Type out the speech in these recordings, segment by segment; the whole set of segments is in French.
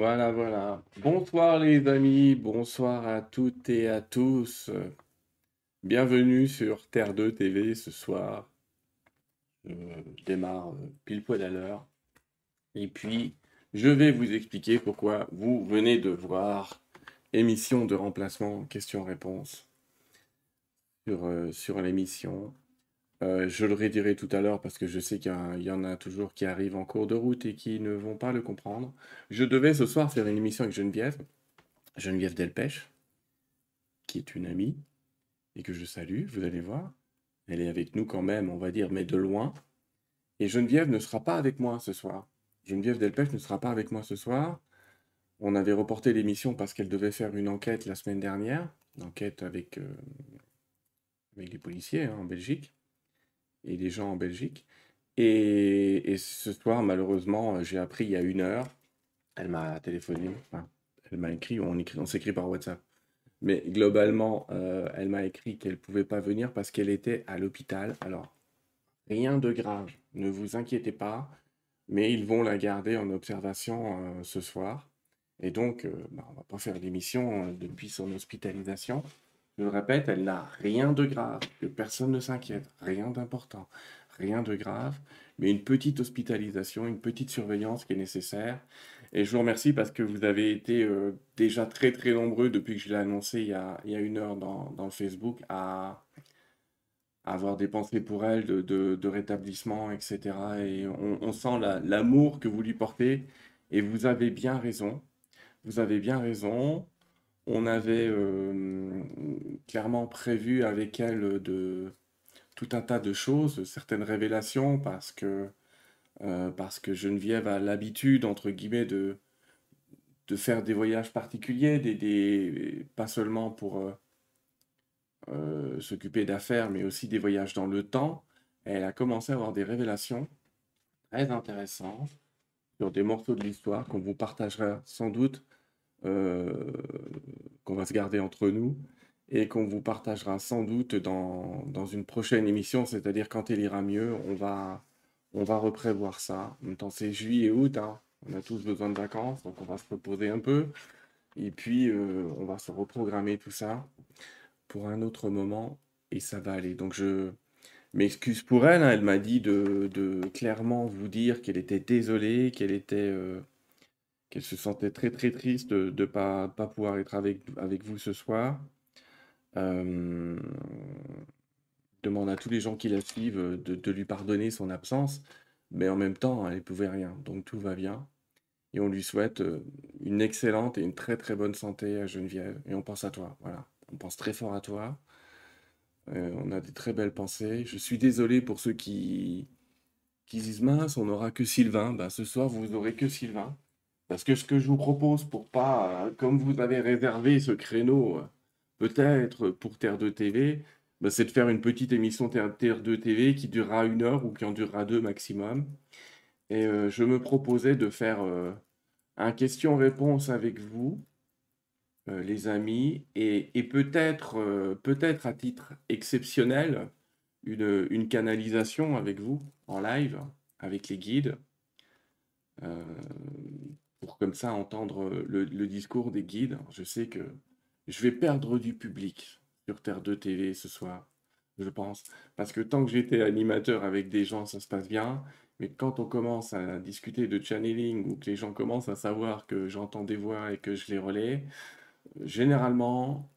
Voilà, voilà. Bonsoir les amis, bonsoir à toutes et à tous. Bienvenue sur Terre 2 TV ce soir. Je démarre pile poil à l'heure. Et puis, je vais vous expliquer pourquoi vous venez de voir émission de remplacement questions-réponses sur, euh, sur l'émission. Euh, je le redirai tout à l'heure parce que je sais qu'il y, en a toujours qui arrivent en cours de route et qui ne vont pas le comprendre. Je devais ce soir faire une émission avec Geneviève, Geneviève Delpech, qui est une amie et que je salue, vous allez voir. Elle est avec nous quand même, on va dire, mais de loin. Et Geneviève ne sera pas avec moi ce soir. Geneviève Delpech ne sera pas avec moi ce soir. On avait reporté l'émission parce qu'elle devait faire une enquête la semaine dernière, une enquête avec, euh, les policiers hein, en Belgique et les gens en Belgique. Et, ce soir, malheureusement, j'ai appris il y a une heure, elle m'a téléphoné, elle m'a écrit, on, on s'écrit par WhatsApp. Mais globalement, euh, elle m'a écrit qu'elle ne pouvait pas venir parce qu'elle était à l'hôpital. Alors, rien de grave, ne vous inquiétez pas, mais ils vont la garder en observation euh, ce soir. Et donc, euh, bah, on ne va pas faire l'émission depuis son hospitalisation. Je le répète, elle n'a rien de grave, que personne ne s'inquiète, rien d'important, rien de grave, mais une petite hospitalisation, une petite surveillance qui est nécessaire. Et je vous remercie parce que vous avez été euh, déjà très très nombreux depuis que je l'ai annoncé il y, a, une heure dans, le Facebook à, avoir des pensées pour elle de, rétablissement, etc. Et on sent l'amour que vous lui portez. Et vous avez bien raison. Vous avez bien raison on avait euh, clairement prévu avec elle de tout un tas de choses, certaines révélations, parce que, euh, Geneviève a l'habitude, entre guillemets, de, faire des voyages particuliers, pas seulement pour euh, s'occuper d'affaires, mais aussi des voyages dans le temps. Elle a commencé à avoir des révélations très intéressantes sur des morceaux de l'histoire qu'on vous partagera sans doute qu'on va se garder entre nous et qu'on vous partagera sans doute dans, dans une prochaine émission, c'est-à-dire quand elle ira mieux, on va, on va reprévoir ça. En même temps, c'est juillet et août, hein. on a tous besoin de vacances, donc on va se reposer un peu. Et puis, euh, on va se reprogrammer tout ça pour un autre moment et ça va aller. Donc, je m'excuse pour elle. Hein. Elle m'a dit de, de, clairement vous dire qu'elle était désolée, qu'elle était euh, qu'elle se sentait très très triste de ne pas, pouvoir être avec, vous ce soir. Euh, demande à tous les gens qui la suivent de, de, lui pardonner son absence, mais en même temps, elle ne pouvait rien, donc tout va bien. Et on lui souhaite euh, une excellente et une très très bonne santé à Geneviève. Et on pense à toi, voilà. On pense très fort à toi. Euh, on a des très belles pensées. Je suis désolé pour ceux qui, qui disent mince, on n'aura que Sylvain. Ben, ce soir, vous n'aurez que Sylvain. Parce que ce que je vous propose pour pas, euh, comme vous avez réservé ce créneau, euh, peut-être pour Terre 2 TV, bah, c'est de faire une petite émission Terre, 2 TV qui durera une heure ou qui en durera deux maximum. Et euh, je me proposais de faire un question-réponse avec vous, les amis, et, peut-être peut-être à titre exceptionnel, une, une canalisation avec vous en live, avec les guides pour comme ça entendre euh, le, discours des guides. Je sais que je vais perdre du public sur Terre 2 TV ce soir, je pense. Parce que tant que j'étais animateur avec des gens, ça se passe bien. Mais quand on commence à discuter de channeling ou que les gens commencent à savoir que j'entends des voix et que je les relais, généralement,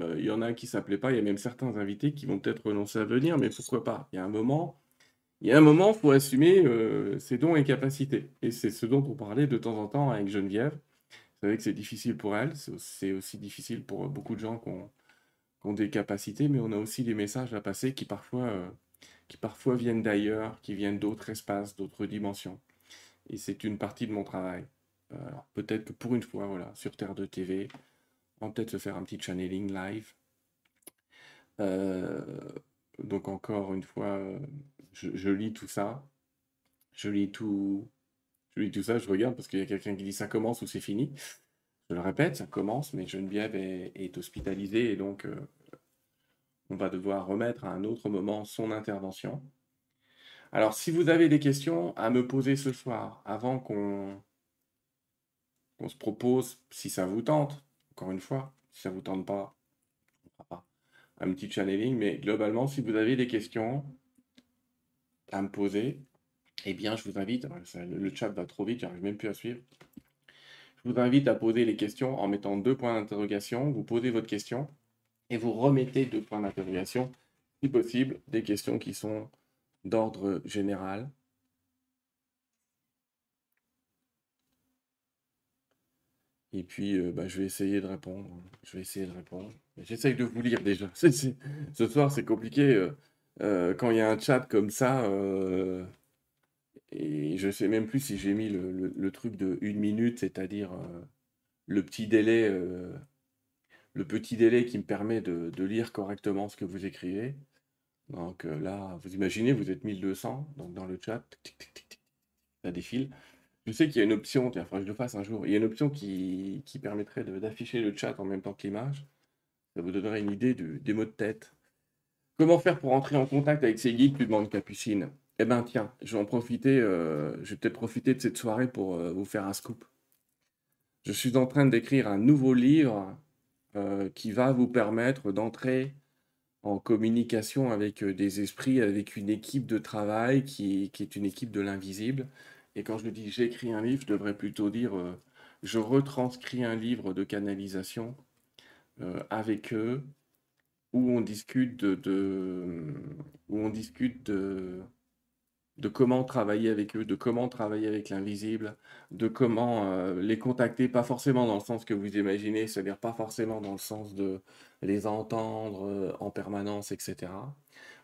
euh, il y en a qui ne s'appelaient pas. Il y a même certains invités qui vont peut-être renoncer à venir, mais pourquoi pas? Il y a un moment, il y a un moment, il faut assumer euh, ses dons et capacités. Et c'est ce dont on parlait de temps en temps avec Geneviève. Vous savez que c'est difficile pour elle, c'est aussi difficile pour beaucoup de gens qui ont, des capacités, mais on a aussi des messages à passer qui parfois, euh, qui parfois viennent d'ailleurs, qui viennent d'autres espaces, d'autres dimensions. Et c'est une partie de mon travail. Euh, alors peut-être que pour une fois, voilà, sur Terre de TV, on va peut-être se faire un petit channeling live. donc encore une fois, je, lis tout ça. Je lis tout. Je lis tout ça, je regarde parce qu'il y a quelqu'un qui dit ça commence ou c'est fini. Je le répète, ça commence, mais Geneviève est, hospitalisée et donc euh, on va devoir remettre à un autre moment son intervention. Alors, si vous avez des questions à me poser ce soir, avant qu'on se propose si ça vous tente. Encore une fois, si ça vous tente pas, on fera pas un petit channeling. Mais globalement, si vous avez des questions à me poser, eh bien, je vous invite, le chat va trop vite, j'arrive même plus à suivre. Je vous invite à poser les questions en mettant deux points d'interrogation. Vous posez votre question et vous remettez deux points d'interrogation, si possible, des questions qui sont d'ordre général. Et puis, euh, bah, je vais essayer de répondre. Je vais essayer de répondre. J'essaye de vous lire déjà. Ce soir, c'est compliqué. Euh, euh, quand il y a un chat comme ça, et je sais même plus si j'ai mis le, truc de une minute, c'est-à-dire le petit délai, le petit délai qui me permet de, lire correctement ce que vous écrivez. Donc là, vous imaginez, vous êtes 1200, donc dans le chat, ça défile. Je sais qu'il y a une option, il que je le fasse un jour. Il y a une option qui, permettrait d'afficher le chat en même temps que l'image. Ça vous donnerait une idée des mots de tête. Comment faire pour entrer en contact avec ces guides Tu demande Capucine? Eh ben tiens, je vais en profiter, euh, je vais peut-être profiter de cette soirée pour euh, vous faire un scoop. Je suis en train d'écrire un nouveau livre euh, qui va vous permettre d'entrer en communication avec des esprits, avec une équipe de travail qui est une équipe de l'invisible. Et quand je dis j'écris un livre, je devrais plutôt dire je retranscris un livre de canalisation avec eux, où on discute de, où on discute de, de comment travailler avec eux, de comment travailler avec l'invisible, de comment euh, les contacter, pas forcément dans le sens que vous imaginez, c'est-à-dire pas forcément dans le sens de les entendre en permanence, etc.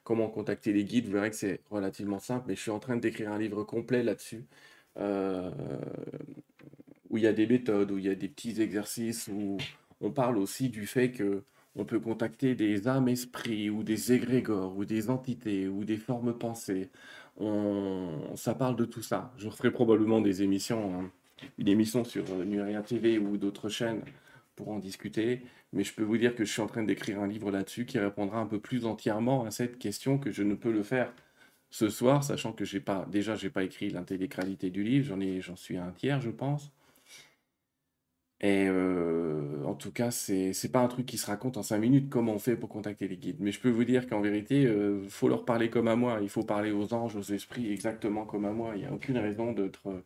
Comment contacter les guides, vous verrez que c'est relativement simple, mais je suis en train d'écrire un livre complet là-dessus, euh, où il y a des méthodes, où il y a des petits exercices, où on parle aussi du fait que on peut contacter des âmes esprits ou des égrégores ou des entités ou des formes pensées. On, ça parle de tout ça. Je ferai probablement des émissions, hein. une émission sur euh, Nuria TV ou d'autres chaînes pour en discuter. Mais je peux vous dire que je suis en train d'écrire un livre là-dessus qui répondra un peu plus entièrement à cette question que je ne peux le faire ce soir, sachant que j'ai pas, déjà, j'ai pas écrit l'intégralité du livre, j'en ai, j'en suis à un tiers, je pense. Et euh, en tout cas, c'est, c'est pas un truc qui se raconte en cinq minutes comment on fait pour contacter les guides. Mais je peux vous dire qu'en vérité, il euh, faut leur parler comme à moi. Il faut parler aux anges, aux esprits exactement comme à moi. Il n'y a aucune raison d'être.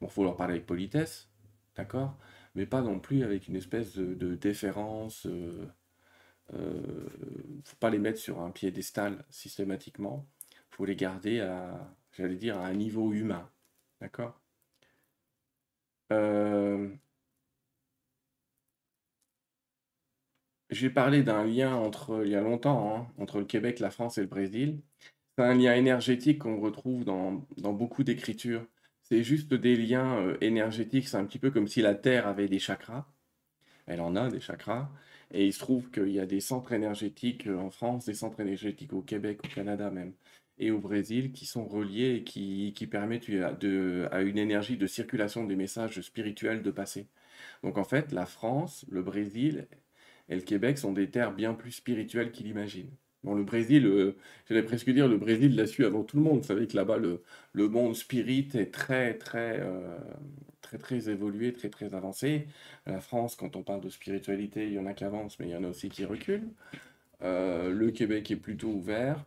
Bon, faut leur parler avec politesse, d'accord mais pas non plus avec une espèce de, déférence. Euh, euh, faut pas les mettre sur un piédestal systématiquement. faut les garder à, j'allais dire, à un niveau humain. D'accord euh, J'ai parlé d'un lien entre, il y a longtemps, hein, entre le Québec, la France et le Brésil. C'est un lien énergétique qu'on retrouve dans, dans beaucoup d'écritures. C'est juste des liens euh, énergétiques. C'est un petit peu comme si la Terre avait des chakras. Elle en a des chakras. Et il se trouve qu'il y a des centres énergétiques euh, en France, des centres énergétiques au Québec, au Canada même, et au Brésil qui sont reliés et qui, qui permettent de, à une énergie de circulation des messages spirituels de passer. Donc en fait, la France, le Brésil et le Québec sont des terres bien plus spirituelles qu'il imagine. Bon, le Brésil, euh, j'allais presque dire, le Brésil l'a su avant tout le monde. Vous savez que là-bas, le, monde spirit est très, très, euh, très, très évolué, très, très avancé. La France, quand on parle de spiritualité, il y en a qui avancent, mais il y en a aussi qui reculent. Euh, le Québec est plutôt ouvert.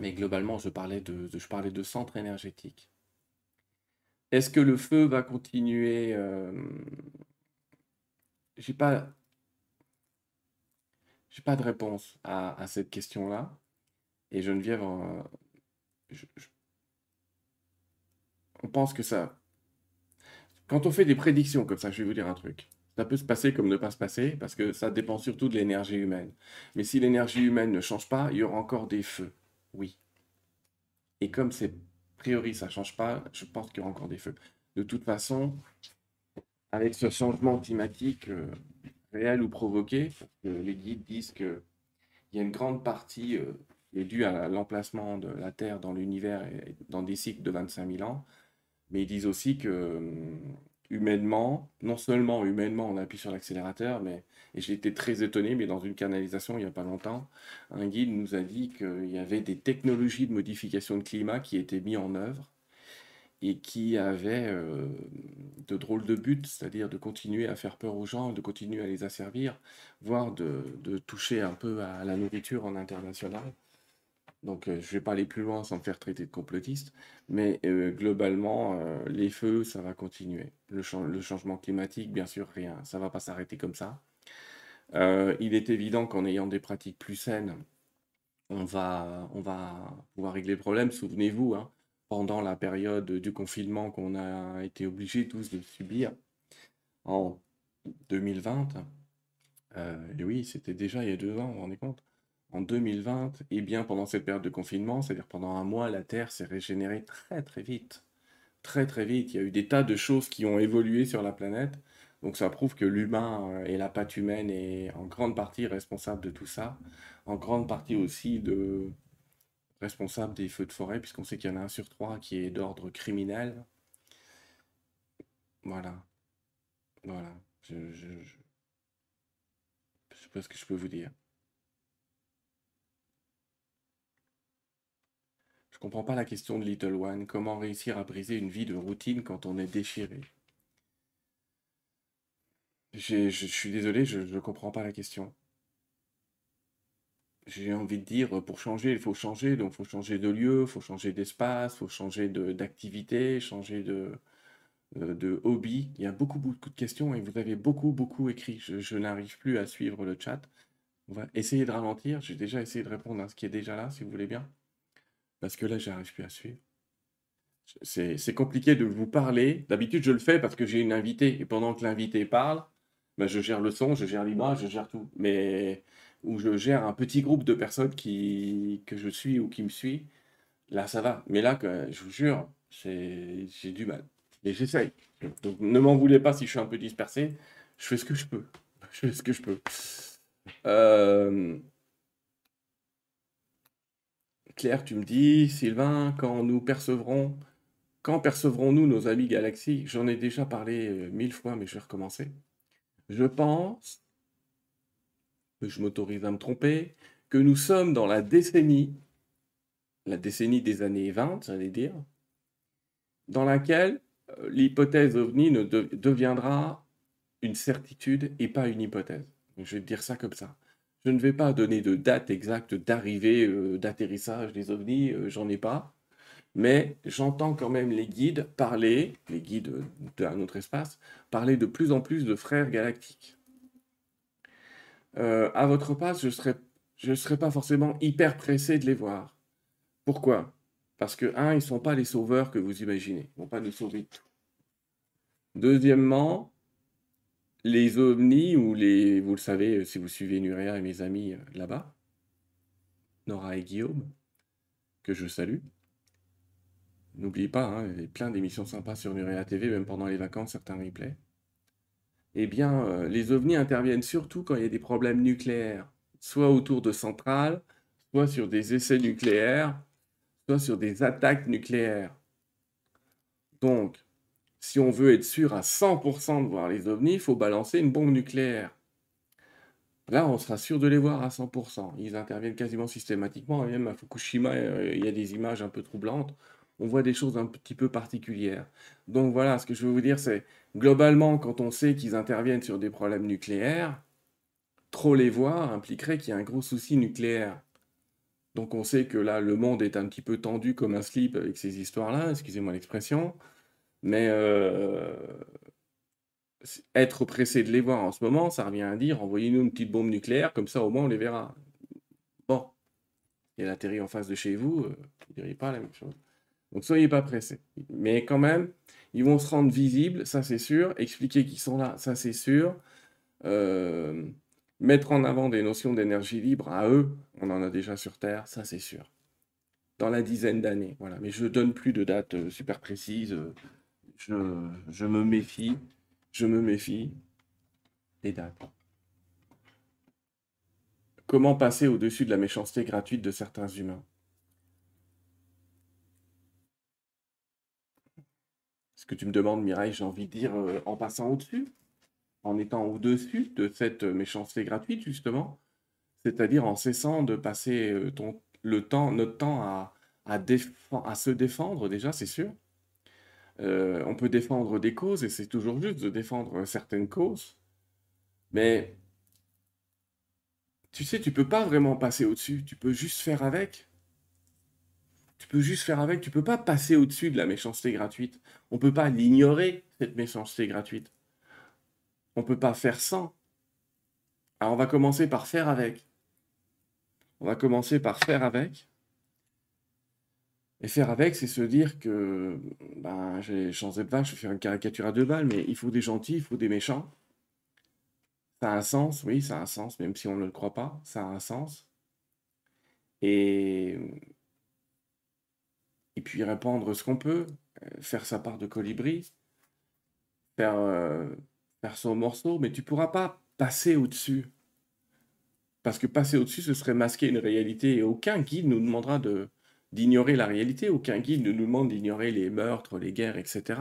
Mais globalement, je parlais de, je parlais de centre énergétique. Est-ce que le feu va continuer J'ai pas j'ai pas de réponse à, cette question-là. Et Geneviève, on pense que ça. Quand on fait des prédictions comme ça, je vais vous dire un truc. Ça peut se passer comme ne pas se passer, parce que ça dépend surtout de l'énergie humaine. Mais si l'énergie humaine ne change pas, il y aura encore des feux. Oui. Et comme c'est priori ça ne change pas, je pense qu'il y aura encore des feux. De toute façon, avec ce changement climatique, euh, réel ou provoqué, parce que les guides disent qu'il y a une grande partie euh, est due à l'emplacement de la Terre dans l'univers et dans des cycles de 25 000 ans, mais ils disent aussi que hum, humainement, non seulement humainement on appuie sur l'accélérateur, mais, et j'ai été très étonné, mais dans une canalisation il n'y a pas longtemps, un guide nous a dit qu'il y avait des technologies de modification de climat qui étaient mises en œuvre et qui avait euh, de drôles de buts, c'est-à-dire de continuer à faire peur aux gens, de continuer à les asservir, voire de, toucher un peu à la nourriture en international. Donc euh, je ne vais pas aller plus loin sans me faire traiter de complotiste, mais euh, globalement, les feux, ça va continuer. Le, changement climatique, bien sûr, rien, ça ne va pas s'arrêter comme ça. il est évident qu'en ayant des pratiques plus saines, on va, on va pouvoir régler le problème. Souvenez-vous, hein, pendant la période du confinement qu'on a été obligés tous de subir en 2020. Euh, oui, c'était déjà il y a deux ans, vous vous rendez compte? En 2020, et bien pendant cette période de confinement, c'est-à-dire pendant un mois, la Terre s'est régénérée très très vite. Très très vite. Il y a eu des tas de choses qui ont évolué sur la planète. Donc ça prouve que l'humain euh, et la patte humaine est en grande partie responsable de tout ça. En grande partie aussi de, responsable des feux de forêt, puisqu'on sait qu'il y en a un sur trois qui est d'ordre criminel. Voilà. Voilà. Je, je, sais pas ce que je peux vous dire. Je comprends pas la question de Little One. Comment réussir à briser une vie de routine quand on est déchiré? Je suis désolé, je ne comprends pas la question j'ai envie de dire, pour changer, il faut changer. Donc, il faut changer de lieu, il faut changer d'espace, il faut changer d'activité, changer de, euh, de hobby. Il y a beaucoup, beaucoup de questions et vous avez beaucoup, beaucoup écrit. Je, n'arrive plus à suivre le chat. On va essayer de ralentir. J'ai déjà essayé de répondre à ce qui est déjà là, si vous voulez bien. Parce que là, j'arrive plus à suivre. C'est compliqué de vous parler. D'habitude, je le fais parce que j'ai une invitée. Et pendant que l'invité parle, ben, je gère le son, je gère l'image, je gère tout. Mais où je gère un petit groupe de personnes qui, que je suis ou qui me suit, là ça va. Mais là, je vous jure, j'ai du mal. Et j'essaye. Donc ne m'en voulez pas si je suis un peu dispersé. Je fais ce que je peux. Je fais ce que je peux. Euh, Claire, tu me dis, Sylvain, quand nous percevrons, quand percevrons-nous nos amis galaxies J'en ai déjà parlé euh, mille fois, mais je vais recommencer. Je pense je m'autorise à me tromper, que nous sommes dans la décennie, la décennie des années 20, j'allais dire, dans laquelle euh, l'hypothèse ovni ne deviendra une certitude et pas une hypothèse. Je vais dire ça comme ça. Je ne vais pas donner de date exacte d'arrivée, euh, d'atterrissage des ovnis, euh, j'en ai pas. Mais j'entends quand même les guides parler, les guides d'un autre espace, parler de plus en plus de frères galactiques. Euh, à votre place, je ne serais, pas forcément hyper pressé de les voir. Pourquoi? Parce que, un, ils ne sont pas les sauveurs que vous imaginez. Ils ne vont pas nous sauver. Deuxièmement, les ovnis, ou les, vous le savez, euh, si vous suivez Nuria et mes amis euh, là-bas, Nora et Guillaume, que je salue. N'oubliez pas, hein, il y a plein d'émissions sympas sur Nuria TV, même pendant les vacances, certains replays eh bien, euh, les ovnis interviennent surtout quand il y a des problèmes nucléaires, soit autour de centrales, soit sur des essais nucléaires, soit sur des attaques nucléaires. Donc, si on veut être sûr à 100% de voir les ovnis, il faut balancer une bombe nucléaire. Là, on sera sûr de les voir à 100%. Ils interviennent quasiment systématiquement. Même à Fukushima, euh, il y a des images un peu troublantes. On voit des choses un petit peu particulières. Donc voilà, ce que je veux vous dire, c'est Globalement, quand on sait qu'ils interviennent sur des problèmes nucléaires, trop les voir impliquerait qu'il y a un gros souci nucléaire. Donc on sait que là, le monde est un petit peu tendu comme un slip avec ces histoires-là, excusez-moi l'expression, mais euh, être pressé de les voir en ce moment, ça revient à dire envoyez-nous une petite bombe nucléaire, comme ça au moins on les verra. Bon, et elle atterrit en face de chez vous, euh, vous ne diriez pas la même chose. Donc soyez pas pressés. Mais quand même, ils vont se rendre visibles, ça c'est sûr. Expliquer qu'ils sont là, ça c'est sûr. Euh, mettre en avant des notions d'énergie libre à eux, on en a déjà sur Terre, ça c'est sûr. Dans la dizaine d'années, voilà. Mais je donne plus de dates euh, super précises. Je, je me méfie, je me méfie des dates. Comment passer au-dessus de la méchanceté gratuite de certains humains? Ce que tu me demandes, Mireille, j'ai envie de dire euh, en passant au-dessus, en étant au-dessus de cette méchanceté gratuite, justement, c'est-à-dire en cessant de passer euh, le temps, notre temps à, se défendre, déjà, c'est sûr, Euh, on peut défendre des causes, et c'est toujours juste de défendre certaines causes. Mais tu sais, tu peux pas vraiment passer au-dessus. Tu peux juste faire avec. Tu peux juste faire avec. Tu peux pas passer au-dessus de la méchanceté gratuite. On peut pas l'ignorer, cette méchanceté gratuite. On peut pas faire sans. Alors on va commencer par faire avec. On va commencer par faire avec. Et faire avec, c'est se dire que ben, j'ai changé de vache, je vais faire une caricature à deux balles, mais il faut des gentils, il faut des méchants. Ça a un sens, oui, ça a un sens, même si on ne le croit pas, ça a un sens. Et, et puis répandre ce qu'on peut, euh, faire sa part de colibri, faire, euh, faire son morceau, mais tu pourras pas passer au-dessus. Parce que passer au-dessus, ce serait masquer une réalité, et aucun guide nous demandera de, d'ignorer la réalité, aucun guide ne nous demande d'ignorer les meurtres, les guerres, etc.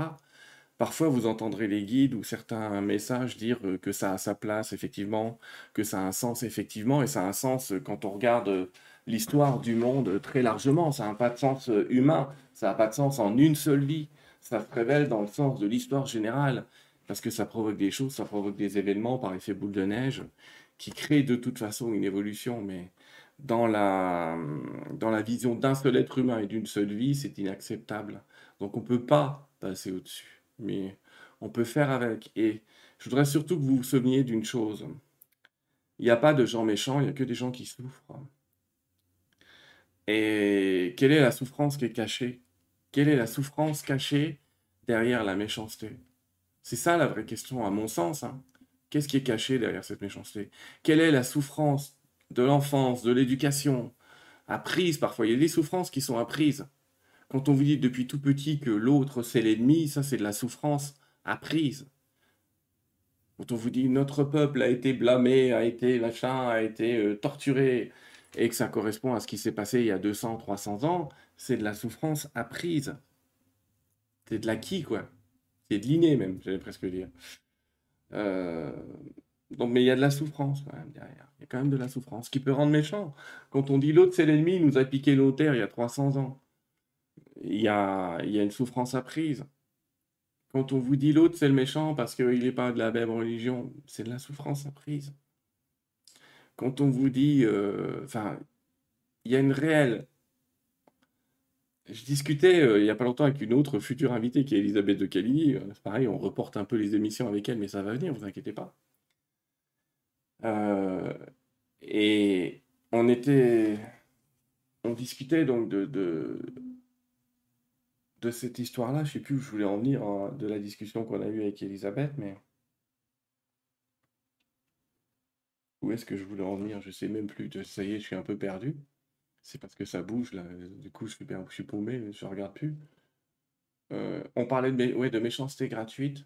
Parfois, vous entendrez les guides ou certains messages dire euh, que ça a sa place, effectivement, que ça a un sens, effectivement, et ça a un sens quand on regarde l'histoire du monde très largement. Ça n'a pas de sens humain, ça n'a pas de sens en une seule vie. Ça se révèle dans le sens de l'histoire générale, parce que ça provoque des choses, ça provoque des événements par effet boule de neige, qui créent de toute façon une évolution, mais dans la, dans la vision d'un seul être humain et d'une seule vie, c'est inacceptable. Donc on ne peut pas passer au-dessus mais on peut faire avec. Et je voudrais surtout que vous vous souveniez d'une chose. Il n'y a pas de gens méchants, il n'y a que des gens qui souffrent. Et quelle est la souffrance qui est cachée? Quelle est la souffrance cachée derrière la méchanceté? C'est ça la vraie question, à mon sens. Hein. Qu'est-ce qui est caché derrière cette méchanceté? Quelle est la souffrance de l'enfance, de l'éducation, apprise parfois? Il y a des souffrances qui sont apprises. Quand on vous dit depuis tout petit que l'autre c'est l'ennemi, ça c'est de la souffrance apprise. Quand on vous dit notre peuple a été blâmé, a été machin, a été euh, torturé, et que ça correspond à ce qui s'est passé il y a 200, 300 ans, c'est de la souffrance apprise. C'est de l'acquis, quoi. C'est de l'inné, même, j'allais presque dire. Euh, donc, mais il y a de la souffrance, quand même, derrière. Il y a quand même de la souffrance qui peut rendre méchant. Quand on dit l'autre, c'est l'ennemi, il nous a piqué nos terres il y a 300 ans il y a, il y a une souffrance apprise. Quand on vous dit l'autre, c'est le méchant parce qu'il n'est pas de la même religion, c'est de la souffrance apprise. Quand on vous dit, euh, enfin, il y a une réelle. Je discutais euh, il n'y a pas longtemps avec une autre future invitée qui est Elisabeth de Caligny. Euh, pareil, on reporte un peu les émissions avec elle, mais ça va venir, vous inquiétez pas. et on était, on discutait donc de, de de cette histoire-là, je sais plus où je voulais en venir hein, de la discussion qu'on a eue avec Elisabeth, mais où est-ce que je voulais en venir? Je sais même plus. Ça y est, je suis un peu perdu. C'est parce que ça bouge là. Du coup, je suis, je suis paumé, je regarde plus. Euh, on parlait de, ouais, de méchanceté gratuite.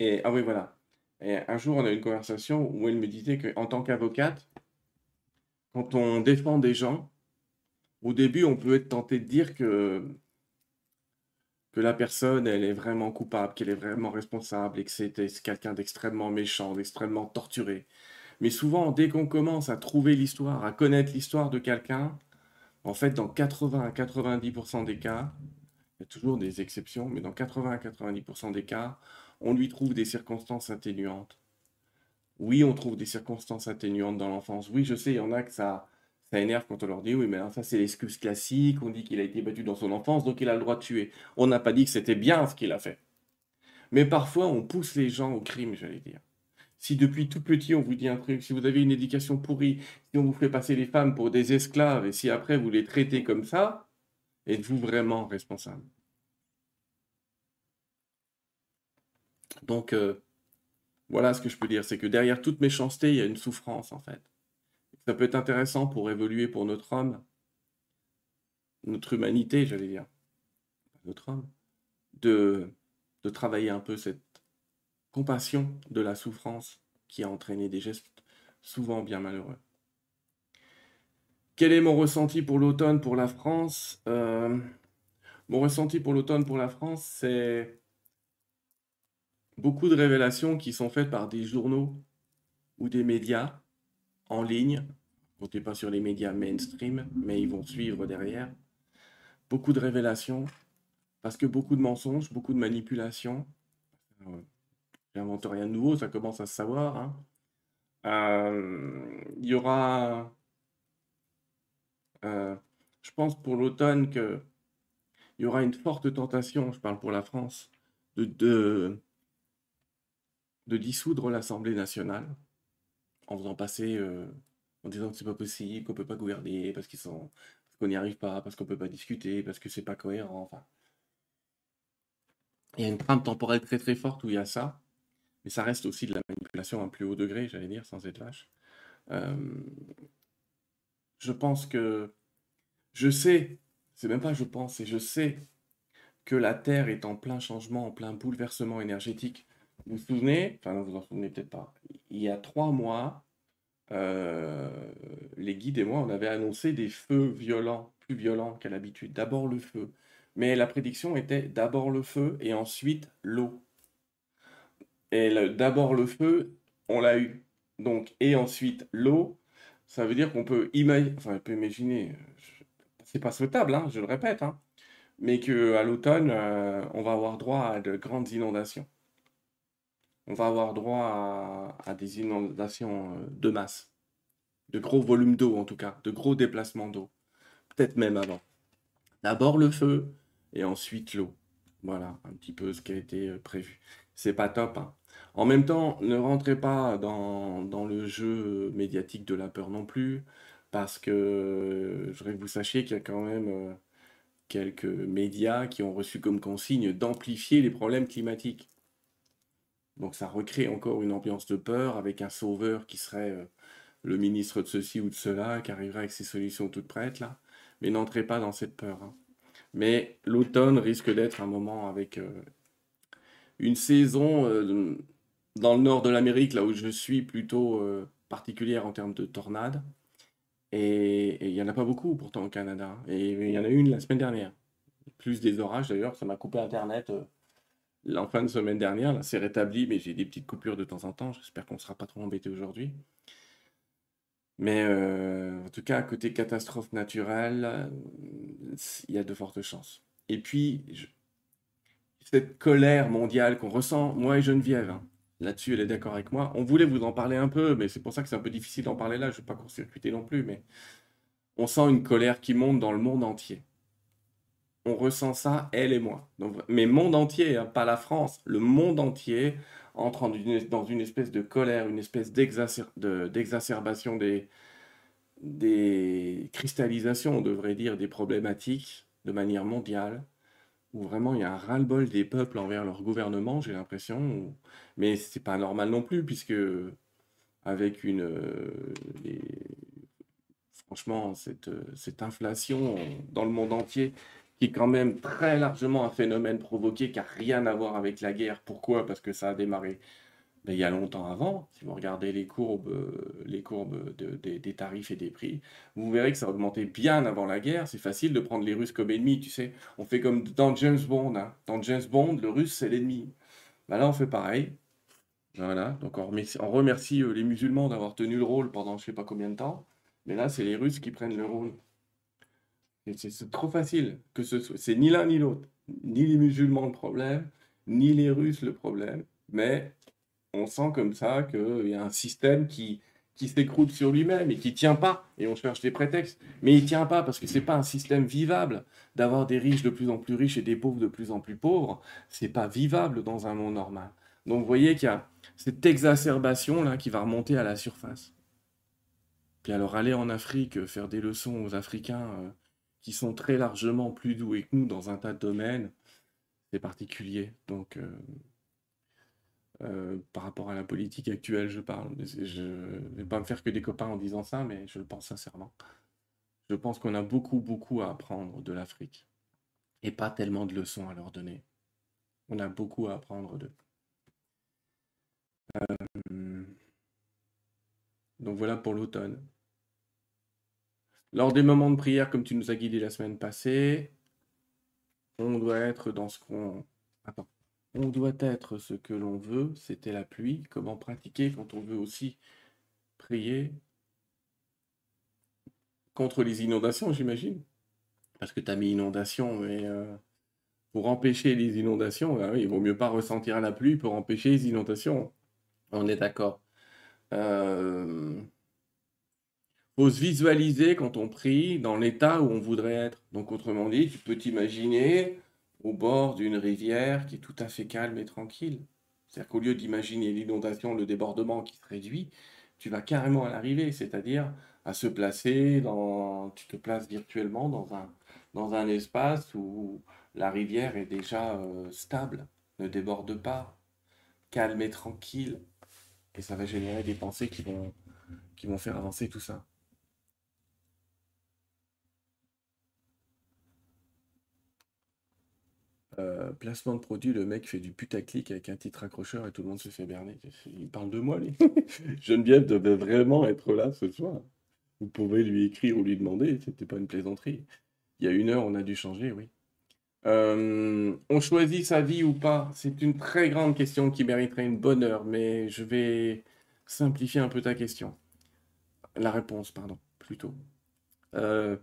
Et ah oui, voilà. Et un jour, on a eu une conversation où elle me disait qu'en tant qu'avocate, quand on défend des gens, au début, on peut être tenté de dire que, que la personne, elle est vraiment coupable, qu'elle est vraiment responsable et que c'est quelqu'un d'extrêmement méchant, d'extrêmement torturé. Mais souvent, dès qu'on commence à trouver l'histoire, à connaître l'histoire de quelqu'un, en fait, dans 80 à 90% des cas, il y a toujours des exceptions, mais dans 80 à 90% des cas, on lui trouve des circonstances atténuantes. Oui, on trouve des circonstances atténuantes dans l'enfance. Oui, je sais, il y en a que ça, ça énerve quand on leur dit oui, mais ça c'est l'excuse classique, on dit qu'il a été battu dans son enfance, donc il a le droit de tuer. On n'a pas dit que c'était bien ce qu'il a fait. Mais parfois on pousse les gens au crime, j'allais dire. Si depuis tout petit on vous dit un truc, si vous avez une éducation pourrie, si on vous fait passer les femmes pour des esclaves, et si après vous les traitez comme ça, êtes-vous vraiment responsable? Donc euh, voilà ce que je peux dire, c'est que derrière toute méchanceté, il y a une souffrance en fait ça peut être intéressant pour évoluer pour notre homme, notre humanité, j'allais dire, notre homme, de, de travailler un peu cette compassion de la souffrance qui a entraîné des gestes souvent bien malheureux. Quel est mon ressenti pour l'automne pour la France? Euh, Mon ressenti pour l'automne pour la France, c'est beaucoup de révélations qui sont faites par des journaux ou des médias en ligne Comptez pas sur les médias mainstream, mais ils vont suivre derrière. beaucoup de révélations, parce que beaucoup de mensonges, beaucoup de manipulations. Euh, J'invente rien de nouveau, ça commence à se savoir. hein. Euh, Il y aura, euh, je pense pour l'automne que il y aura une forte tentation, je parle pour la France, de, dissoudre l'Assemblée nationale en faisant passer, euh, en disant que c'est pas possible, qu'on peut pas gouverner, parce qu'ils sont, qu'on n'y arrive pas, parce qu'on peut pas discuter, parce que c'est pas cohérent. Enfin, il y a une trame temporelle très très forte où il y a ça, mais ça reste aussi de la manipulation à un plus haut degré, j'allais dire, sans être vache. Euh, je pense que, je sais, c'est même pas je pense, et je sais que la Terre est en plein changement, en plein bouleversement énergétique. Vous vous souvenez, enfin non, vous en souvenez peut-être pas, il y a trois mois, euh, les guides et moi, on avait annoncé des feux violents, plus violents qu'à l'habitude. D'abord le feu. Mais la prédiction était d'abord le feu et ensuite l'eau. Et d'abord le feu, on l'a eu. Donc, et ensuite l'eau, ça veut dire qu'on peut imaginer, euh, c'est pas souhaitable, hein, je le répète, hein, mais qu'à l'automne, euh, on va avoir droit à de grandes inondations. On va avoir droit à, des inondations euh, de masse, de gros volumes d'eau en tout cas, de gros déplacements d'eau, peut-être même avant. D'abord le feu et ensuite l'eau. Voilà un petit peu ce qui a été euh, prévu. C'est pas top, hein. En même temps, ne rentrez pas dans, dans le jeu médiatique de la peur non plus, parce que euh, je voudrais que vous sachiez qu'il y a quand même quelques médias qui ont reçu comme consigne d'amplifier les problèmes climatiques. Donc ça recrée encore une ambiance de peur avec un sauveur qui serait euh, le ministre de ceci ou de cela, qui arriverait avec ses solutions toutes prêtes là. Mais n'entrez pas dans cette peur. hein. Mais l'automne risque d'être un moment avec euh, une saison euh, dans le nord de l'Amérique, là où je suis, plutôt particulière en termes de tornades. Et et il n'y en a pas beaucoup pourtant au Canada. hein. Et il y en a une la semaine dernière. Plus des orages d'ailleurs, ça m'a coupé Internet euh, en fin de semaine dernière. Là, c'est rétabli, mais j'ai des petites coupures de temps en temps. J'espère qu'on ne sera pas trop embêté aujourd'hui. Mais euh, en tout cas, côté catastrophe naturelle, il y a de fortes chances. Et puis, cette colère mondiale qu'on ressent, moi et Geneviève, hein, là-dessus, elle est d'accord avec moi. On voulait vous en parler un peu, mais c'est pour ça que c'est un peu difficile d'en parler là. Je ne vais pas court-circuiter non plus, mais on sent une colère qui monte dans le monde entier. On ressent ça, elle et moi. Donc, mais monde entier, hein, pas la France, le monde entier entre dans une espèce de colère, une espèce d'exacer- de- d'exacerbation des, des cristallisations, on devrait dire, des problématiques de manière mondiale, où vraiment il y a un ras-le-bol des peuples envers leur gouvernement, j'ai l'impression. où- Mais c'est pas normal non plus, puisque avec une, euh, franchement, cette, euh, cette inflation dans le monde entier, qui est quand même très largement un phénomène provoqué qui n'a rien à voir avec la guerre. Pourquoi? Parce que ça a démarré ben, il y a longtemps avant. Si vous regardez les courbes, euh, les courbes de- des- tarifs et des prix, vous verrez que ça a augmenté bien avant la guerre. C'est facile de prendre les Russes comme ennemis, tu sais. On fait comme dans James Bond. hein. Dans James Bond, le Russe, c'est l'ennemi. Ben là, on fait pareil. Voilà, donc on remercie, on remercie, euh, les musulmans d'avoir tenu le rôle pendant je sais pas combien de temps, mais là c'est les Russes qui prennent le rôle. C'est trop facile que ce soit, c'est ni l'un ni l'autre, ni les musulmans le problème, ni les Russes le problème, mais on sent comme ça qu'il y a un système qui, qui s'écroule sur lui-même et qui tient pas, et on cherche des prétextes, mais il tient pas parce que c'est pas un système vivable d'avoir des riches de plus en plus riches et des pauvres de plus en plus pauvres, c'est pas vivable dans un monde normal. Donc vous voyez qu'il y a cette exacerbation là qui va remonter à la surface. Puis alors aller en Afrique, euh, faire des leçons aux Africains euh, qui sont très largement plus doués que nous dans un tas de domaines, c'est particulier. Donc euh, euh, par rapport à la politique actuelle, je parle. Je ne vais pas me faire que des copains en disant ça, mais je le pense sincèrement. Je pense qu'on a beaucoup, beaucoup à apprendre de l'Afrique. Et pas tellement de leçons à leur donner. On a beaucoup à apprendre d'eux. Hum. Donc voilà pour l'automne. Lors des moments de prière, comme tu nous as guidés la semaine passée, on doit être dans ce qu'on... Attends. On doit être ce que l'on veut, c'était la pluie. Comment pratiquer quand on veut aussi prier contre les inondations, j'imagine? Parce que tu as mis inondation, mais euh, pour empêcher les inondations, ben il vaut mieux pas ressentir la pluie pour empêcher les inondations. On est d'accord. Euh, faut se visualiser quand on prie dans l'état où on voudrait être. Donc, autrement dit, tu peux t'imaginer au bord d'une rivière qui est tout à fait calme et tranquille. C'est-à-dire qu'au lieu d'imaginer l'inondation, le débordement qui se réduit, tu vas carrément à l'arrivée, c'est-à-dire à se placer dans, tu te places virtuellement dans un, dans un espace où la rivière est déjà euh, stable, ne déborde pas, calme et tranquille. Et ça va générer des pensées qui vont, qui vont faire avancer tout ça. Euh, placement de produit, le mec fait du putaclic avec un titre accrocheur et tout le monde se fait berner. Il parle de moi, lui. Geneviève devait vraiment être là ce soir. Vous pouvez lui écrire ou lui demander, c'était pas une plaisanterie. Il y a une heure, on a dû changer, oui. Euh, on choisit sa vie ou pas? C'est une très grande question qui mériterait une bonne heure, mais je vais simplifier un peu ta question. La réponse, pardon, plutôt. Euh,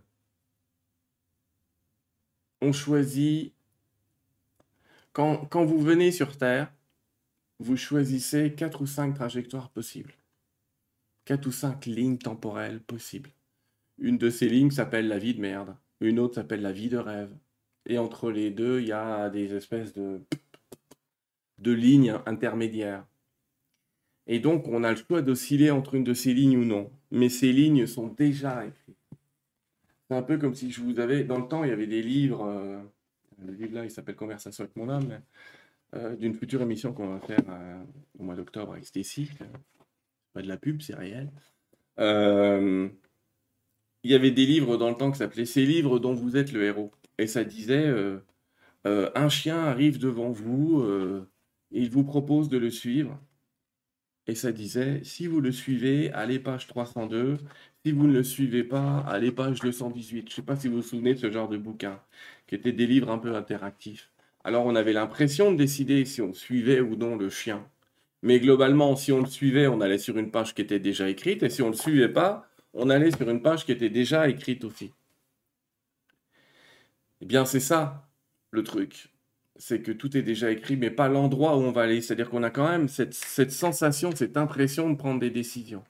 on choisit quand, vous venez sur Terre, vous choisissez quatre ou cinq trajectoires possibles. Quatre ou cinq lignes temporelles possibles. Une de ces lignes s'appelle la vie de merde. Une autre s'appelle la vie de rêve. Et entre les deux, il y a des espèces de, de lignes intermédiaires. Et donc, on a le choix d'osciller entre une de ces lignes ou non. Mais ces lignes sont déjà écrites. C'est un peu comme si je vous avais... Dans le temps, il y avait des livres... Euh, le livre-là, il s'appelle Conversation avec mon âme, euh, d'une future émission qu'on va faire euh, au mois d'octobre avec Stacy. Pas de la pub, c'est réel. Euh, il y avait des livres dans le temps qui s'appelaient Ces livres dont vous êtes le héros. Et ça disait Un chien arrive devant vous il vous propose de le suivre. Et ça disait Si vous le suivez, allez page 302. Si vous ne le suivez pas, allez page 218. Je ne sais pas si vous vous souvenez de ce genre de bouquin qui étaient des livres un peu interactifs. Alors on avait l'impression de décider si on suivait ou non le chien. Mais globalement, si on le suivait, on allait sur une page qui était déjà écrite, et si on ne le suivait pas, on allait sur une page qui était déjà écrite aussi. Eh bien, c'est ça le truc. C'est que tout est déjà écrit, mais pas l'endroit où on va aller. C'est-à-dire qu'on a quand même cette, sensation, cette impression de prendre des décisions.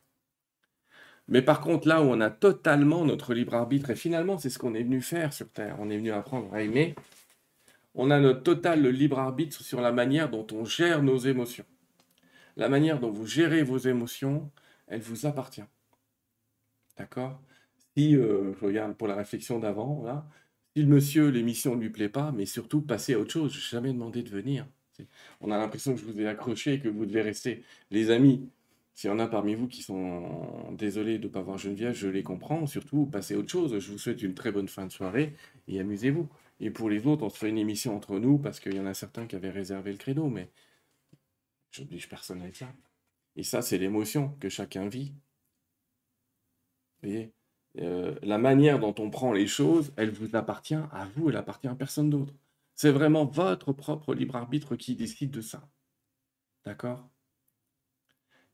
Mais par contre, là où on a totalement notre libre arbitre, et finalement, c'est ce qu'on est venu faire sur Terre, on est venu apprendre à aimer, on a notre total libre arbitre sur la manière dont on gère nos émotions. La manière dont vous gérez vos émotions, elle vous appartient. D'accord? Si, euh, je regarde pour la réflexion d'avant, là, si le monsieur, l'émission ne lui plaît pas, mais surtout passez à autre chose, je n'ai jamais demandé de venir. On a l'impression que je vous ai accroché et que vous devez rester. Les amis, s'il y en a parmi vous qui sont désolés de ne pas voir Geneviève, je les comprends. Surtout, passez à autre chose. Je vous souhaite une très bonne fin de soirée et amusez-vous. Et pour les autres, on se fait une émission entre nous parce qu'il y en a certains qui avaient réservé le credo, mais j'oblige personne à être là. Et ça, c'est l'émotion que chacun vit. Vous voyez? Euh, La manière dont on prend les choses, elle vous appartient à vous, elle appartient à personne d'autre. C'est vraiment votre propre libre arbitre qui décide de ça. D'accord?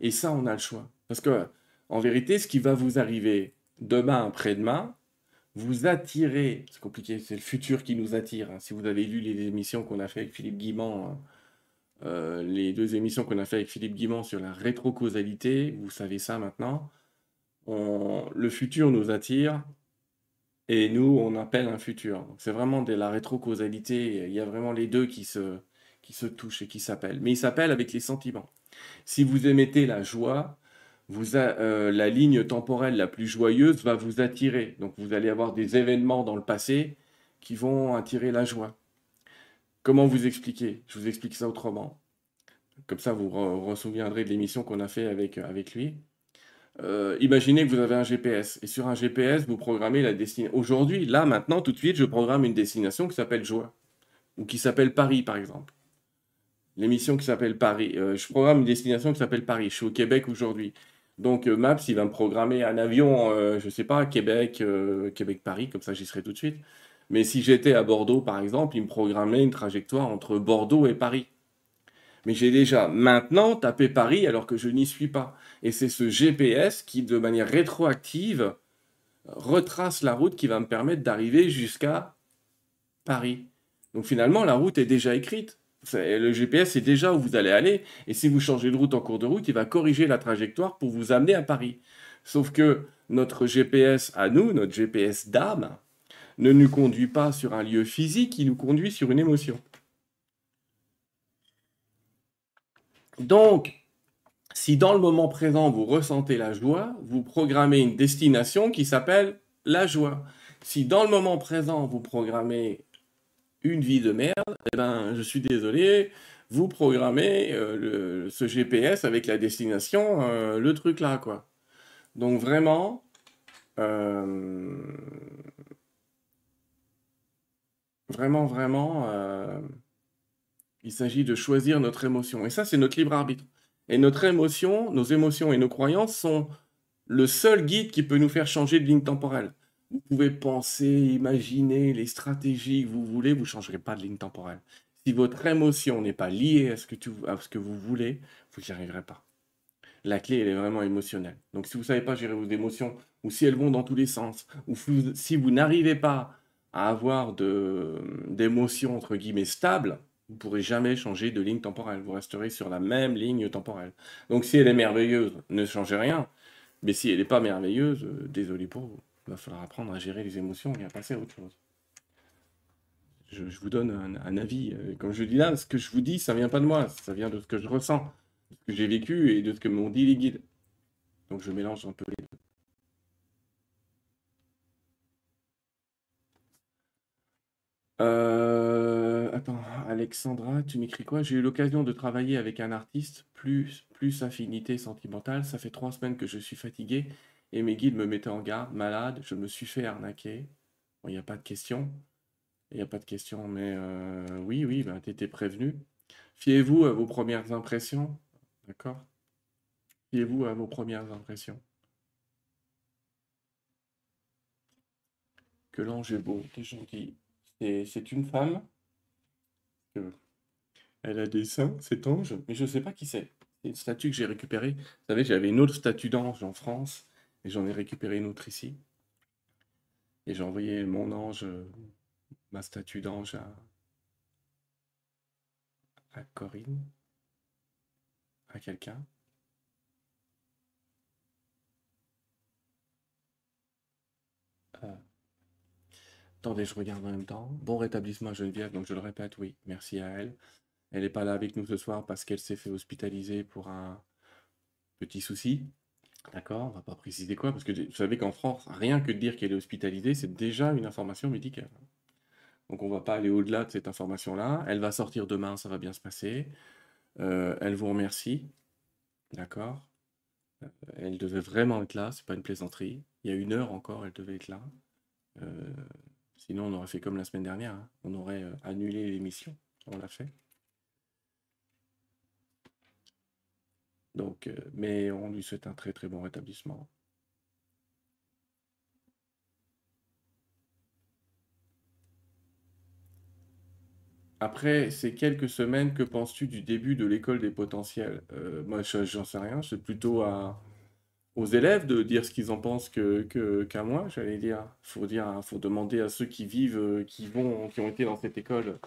Et ça, on a le choix. Parce que, en vérité, ce qui va vous arriver demain, après-demain, vous attirez, c'est compliqué, c'est le futur qui nous attire. Hein. Si vous avez lu les émissions qu'on a fait avec Philippe Guimand, hein, euh, les deux émissions qu'on a fait avec Philippe Guimand sur la rétrocausalité, vous savez ça maintenant, le futur nous attire et nous, on appelle un futur. C'est vraiment de la rétrocausalité, il y a vraiment les deux qui se, qui se touchent et qui s'appellent. Mais ils s'appellent avec les sentiments. Si vous émettez la joie, vous euh, la ligne temporelle la plus joyeuse va vous attirer. Donc vous allez avoir des événements dans le passé qui vont attirer la joie. Comment vous expliquer? Je vous explique ça autrement. Comme ça, vous vous ressouviendrez de l'émission qu'on a fait avec, avec lui. Euh, imaginez que vous avez un GPS et sur un GPS, vous programmez la destination. Aujourd'hui, là, maintenant, tout de suite, je programme une destination qui s'appelle Joie ou qui s'appelle Paris, par exemple l'émission qui s'appelle Paris. Euh, je programme une destination qui s'appelle Paris. Je suis au Québec aujourd'hui. Donc euh, Maps, il va me programmer un avion, je ne sais pas, Québec, Québec-Paris, comme ça j'y serai tout de suite. Mais si j'étais à Bordeaux, par exemple, il me programmait une trajectoire entre Bordeaux et Paris. Mais j'ai déjà maintenant tapé Paris alors que je n'y suis pas. Et c'est ce GPS qui, de manière rétroactive, retrace la route qui va me permettre d'arriver jusqu'à Paris. Donc finalement, la route est déjà écrite. Le GPS est déjà où vous allez aller. Et si vous changez de route en cours de route, il va corriger la trajectoire pour vous amener à Paris. Sauf que notre GPS à nous, notre GPS d'âme, ne nous conduit pas sur un lieu physique, il nous conduit sur une émotion. Donc, si dans le moment présent vous ressentez la joie, vous programmez une destination qui s'appelle la joie. Si dans le moment présent vous programmez une vie de merde, eh ben, je suis désolé, vous programmez euh, ce GPS avec la destination, euh, le truc là, quoi. Donc vraiment, euh, vraiment, vraiment, il s'agit de choisir notre émotion. Et ça, c'est notre libre arbitre. Et notre émotion, nos émotions et nos croyances sont le seul guide qui peut nous faire changer de ligne temporelle. Vous pouvez penser, imaginer les stratégies que vous voulez, vous ne changerez pas de ligne temporelle. Si votre émotion n'est pas liée à ce, que vous voulez, vous n'y arriverez pas. La clé, elle est vraiment émotionnelle. Donc si vous ne savez pas gérer vos émotions, ou si elles vont dans tous les sens, ou si vous n'arrivez pas à avoir d'émotions, entre guillemets, stables, vous ne pourrez jamais changer de ligne temporelle. Vous resterez sur la même ligne temporelle. Donc si elle est merveilleuse, ne changez rien. Mais si elle n'est pas merveilleuse, euh, désolé pour vous. Il va falloir apprendre à gérer les émotions et à passer à autre chose. Je, vous donne un, avis. Euh, comme je dis là, ce que je vous dis, ça vient pas de moi. Ça vient de ce que je ressens, de ce que j'ai vécu et de ce que m'ont dit les guides. Donc je mélange un peu les deux. Euh, attends, Alexandra, tu m'écris quoi? J'ai eu l'occasion de travailler avec un artiste, plus, plus affinité sentimentale. Ça fait trois semaines que je suis fatigué et mes guides me mettaient en garde, malade, je me suis fait arnaquer. Il n'y a pas de question. Il n'y a pas de question, mais euh, oui, oui, ben, tu étais prévenu. Fiez-vous à vos premières impressions. D'accord? Fiez-vous à vos premières impressions. Que l'ange est beau, t'es gentil. C'est une femme. Elle a des seins, cet ange, mais je ne sais pas qui c'est. C'est une statue que j'ai récupérée. Vous savez, j'avais une autre statue d'ange en France, et j'en ai récupéré une autre ici. Et j'ai envoyé mon ange, ma statue d'ange à, Corinne, à quelqu'un. Euh, Attendez, je regarde en même temps. Bon rétablissement à Geneviève, donc je le répète, oui, merci à elle. Elle n'est pas là avec nous ce soir parce qu'elle s'est fait hospitaliser pour un petit souci. D'accord On va pas préciser quoi, parce que vous savez qu'en France, rien que de dire qu'elle est hospitalisée, c'est déjà une information médicale. Donc on va pas aller au-delà de cette information-là. Elle va sortir demain, ça va bien se passer. Euh, elle vous remercie. D'accord euh, Elle devait vraiment être là, c'est pas une plaisanterie. Il y a une heure encore, elle devait être là. Euh, Sinon, on aurait fait comme la semaine dernière. Hein. On aurait euh, annulé l'émission. On l'a fait. Donc, euh, mais on lui souhaite un très très bon rétablissement. Après ces quelques semaines, que penses-tu du début de l'école des potentiels? Euh, Moi, j'en sais rien. C'est plutôt à, aux élèves de dire ce qu'ils en pensent qu'à moi, j'allais dire. Faut dire, faut demander à ceux qui vivent, euh, qui vont, qui ont été dans cette école,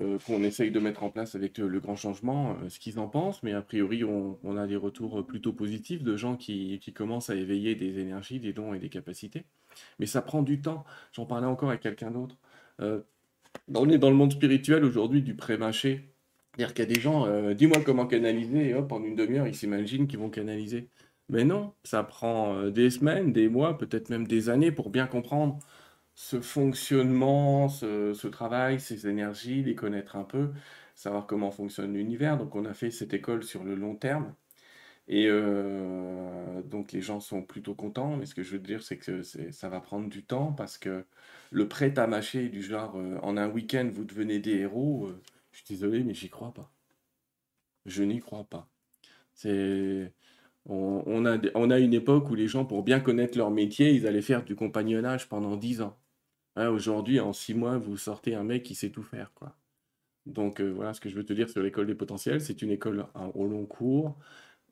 euh, qu'on essaye de mettre en place avec le, grand changement, euh, ce qu'ils en pensent. Mais a priori, on, a des retours plutôt positifs de gens qui, qui, commencent à éveiller des énergies, des dons et des capacités. Mais ça prend du temps. J'en parlais encore avec quelqu'un d'autre. on est dans le monde spirituel aujourd'hui du pré-mâché. C'est-à-dire qu'il y a des gens, dis-moi comment canaliser, et hop, en une demi-heure, ils s'imaginent qu'ils vont canaliser. Mais non, ça prend euh, des semaines, des mois, peut-être même des années pour bien comprendre ce fonctionnement, ce, travail, ces énergies, les connaître un peu, savoir comment fonctionne l'univers. Donc on a fait cette école sur le long terme. Et euh, donc les gens sont plutôt contents, mais ce que je veux dire, c'est que ça va prendre du temps parce que le prêt à mâcher du genre euh, en un week-end vous devenez des héros, je suis désolé, mais j'y crois pas. Je n'y crois pas. C'est on, a, une époque où les gens, pour bien connaître leur métier, ils allaient faire du compagnonnage pendant 10 ans. Hein, aujourd'hui, en 6 mois, vous sortez un mec qui sait tout faire. Quoi. Donc euh, voilà ce que je veux te dire sur l'école des potentiels. C'est une école au long cours.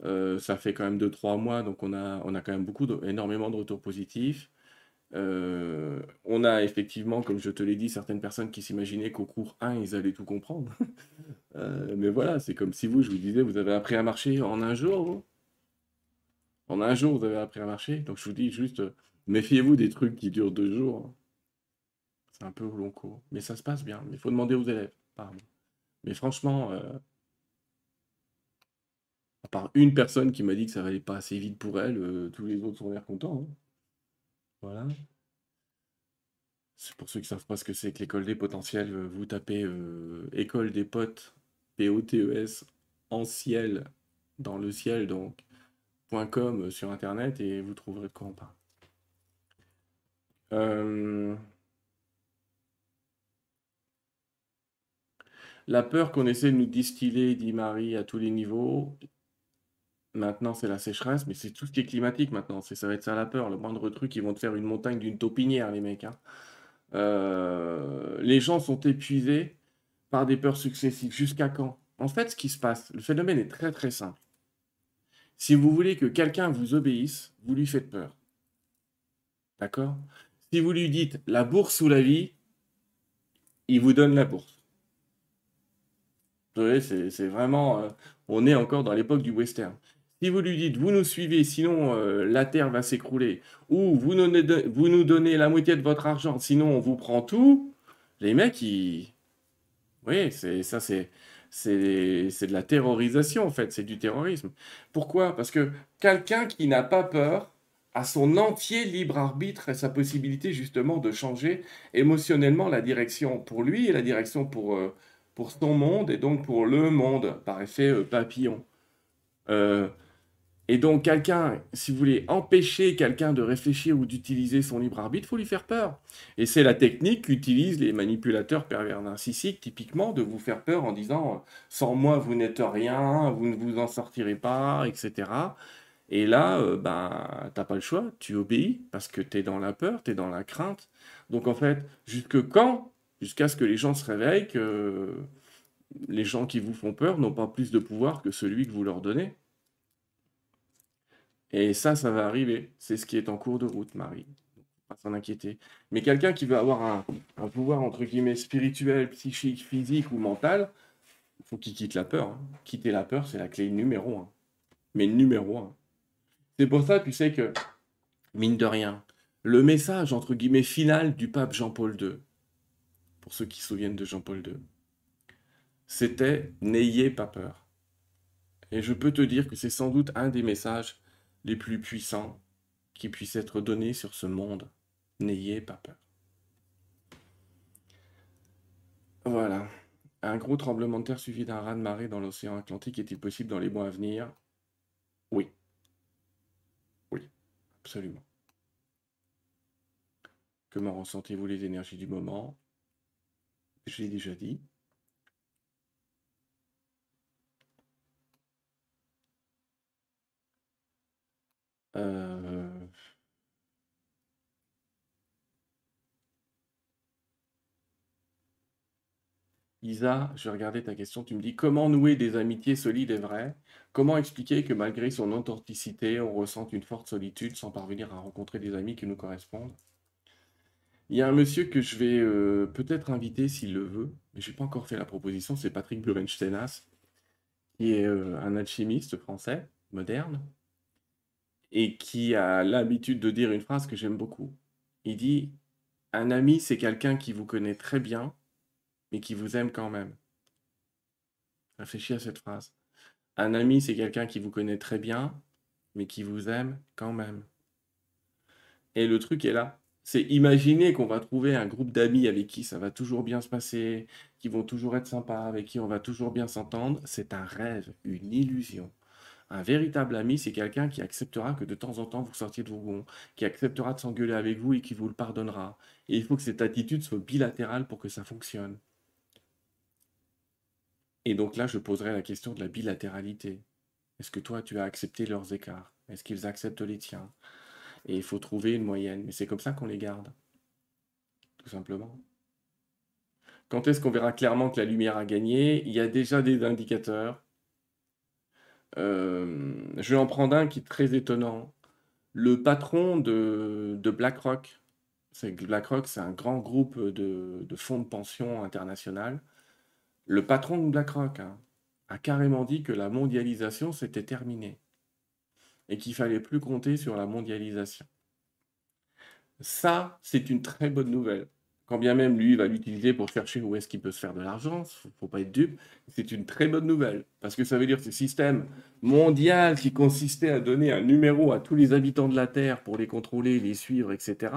Euh, ça fait quand même 2-3 mois, donc on a, quand même beaucoup énormément de retours positifs. Euh, on a effectivement, comme je te l'ai dit, certaines personnes qui s'imaginaient qu'au cours 1, ils allaient tout comprendre. Mais voilà, c'est comme si vous, je vous disais, vous avez appris à marcher en un jour. En un jour, vous avez appris à marcher. Donc je vous dis juste, euh, méfiez-vous des trucs qui durent deux jours. C'est un peu long cours. Mais ça se passe bien. Il faut demander aux élèves. Pardon. Mais franchement, à part une personne qui m'a dit que ça n'allait pas assez vite pour elle, tous les autres sont l'air contents. Hein. Voilà. C'est pour ceux qui ne savent pas ce que c'est que l'école des potentiels, euh, vous tapez euh, école des potes, P-O-T-E-S, en ciel, dans le ciel, donc, .com euh, sur internet et vous trouverez de quoi on parle. La peur qu'on essaie de nous distiller, dit Marie, à tous les niveaux, Maintenant, c'est la sécheresse, mais c'est tout ce qui est climatique maintenant. Ça va être ça la peur. Le moindre truc, ils vont te faire une montagne d'une taupinière, les mecs. Hein. Euh, les gens sont épuisés par des peurs successives. Jusqu'à quand? En fait, ce qui se passe, le phénomène est très très simple. Si vous voulez que quelqu'un vous obéisse, vous lui faites peur. D'accord? Si vous lui dites la bourse ou la vie, il vous donne la bourse. Vous voyez, c'est, vraiment... Euh, on est encore dans l'époque du western. Si vous lui dites, vous nous suivez, sinon euh, la Terre va s'écrouler, ou vous nous, donnez la moitié de votre argent, sinon on vous prend tout, les mecs, ils... Oui, c'est, ça c'est... C'est, de la terrorisation en fait, c'est du terrorisme. Pourquoi? Parce que quelqu'un qui n'a pas peur a son entier libre arbitre et sa possibilité justement de changer émotionnellement la direction pour lui et la direction pour, euh, pour son monde et donc pour le monde par effet euh, papillon. Et donc, quelqu'un, si vous voulez empêcher quelqu'un de réfléchir ou d'utiliser son libre arbitre, il faut lui faire peur. Et c'est la technique qu'utilisent les manipulateurs pervers narcissiques, typiquement, de vous faire peur en disant sans moi, vous n'êtes rien, vous ne vous en sortirez pas, etc. Et là, euh, ben, t'as pas le choix, tu obéis parce que tu es dans la peur, tu es dans la crainte. Donc, en fait, jusque quand Jusqu'à ce que les gens se réveillent que les gens qui vous font peur n'ont pas plus de pouvoir que celui que vous leur donnez. Et ça, ça va arriver. C'est ce qui est en cours de route, Marie. Pas s'en inquiéter. Mais quelqu'un qui veut avoir un, pouvoir, entre guillemets, spirituel, psychique, physique ou mental, il faut qu'il quitte la peur. Hein. Quitter la peur, c'est la clé numéro un. Mais numéro un. C'est pour ça, tu sais que, mine de rien, le message, entre guillemets, final du pape Jean-Paul II, pour ceux qui se souviennent de Jean-Paul II, c'était N'ayez pas peur. Et je peux te dire que c'est sans doute un des messages les plus puissants qui puissent être donnés sur ce monde. N'ayez pas peur. Voilà. Un gros tremblement de terre suivi d'un raz de marée dans l'océan Atlantique est-il possible dans les mois à venir? Oui. Oui, absolument. Comment ressentez-vous les énergies du moment? J'ai déjà dit. Euh, Isa, je vais regarder ta question. Tu me dis comment nouer des amitiés solides et vraies? Comment expliquer que malgré son authenticité, on ressent une forte solitude sans parvenir à rencontrer des amis qui nous correspondent? Il y a un monsieur que je vais euh, peut-être inviter s'il le veut, mais je n'ai pas encore fait la proposition, c'est Patrick Blumensteinas, qui est euh, un alchimiste français moderne, et qui a l'habitude de dire une phrase que j'aime beaucoup. Il dit Un ami, c'est quelqu'un qui vous connaît très bien, mais qui vous aime quand même. Réfléchis à cette phrase. Un ami, c'est quelqu'un qui vous connaît très bien, mais qui vous aime quand même. Et le truc est là. C'est imaginer qu'on va trouver un groupe d'amis avec qui ça va toujours bien se passer, qui vont toujours être sympas, avec qui on va toujours bien s'entendre. C'est un rêve, une illusion. Un véritable ami, c'est quelqu'un qui acceptera que de temps en temps vous sortiez de vos gonds, qui acceptera de s'engueuler avec vous et qui vous le pardonnera. Et il faut que cette attitude soit bilatérale pour que ça fonctionne. Et donc là, je poserai la question de la bilatéralité. Est-ce que toi, tu as accepté leurs écarts? Est-ce qu'ils acceptent les tiens? Et il faut trouver une moyenne. Mais c'est comme ça qu'on les garde. Tout simplement. Quand est-ce qu'on verra clairement que la lumière a gagné? Il y a déjà des indicateurs. Euh, je vais en prendre un qui est très étonnant. Le patron de, BlackRock, c'est BlackRock, c'est un grand groupe de, fonds de pension international. Le patron de BlackRock hein, a carrément dit que la mondialisation, s'était terminée et qu'il fallait plus compter sur la mondialisation. Ça, c'est une très bonne nouvelle. Quand bien même lui va l'utiliser pour chercher où est-ce qu'il peut se faire de l'argent, il faut pas être dupe, c'est une très bonne nouvelle. Parce que ça veut dire que ce système mondial qui consistait à donner un numéro à tous les habitants de la Terre pour les contrôler, les suivre, etc.,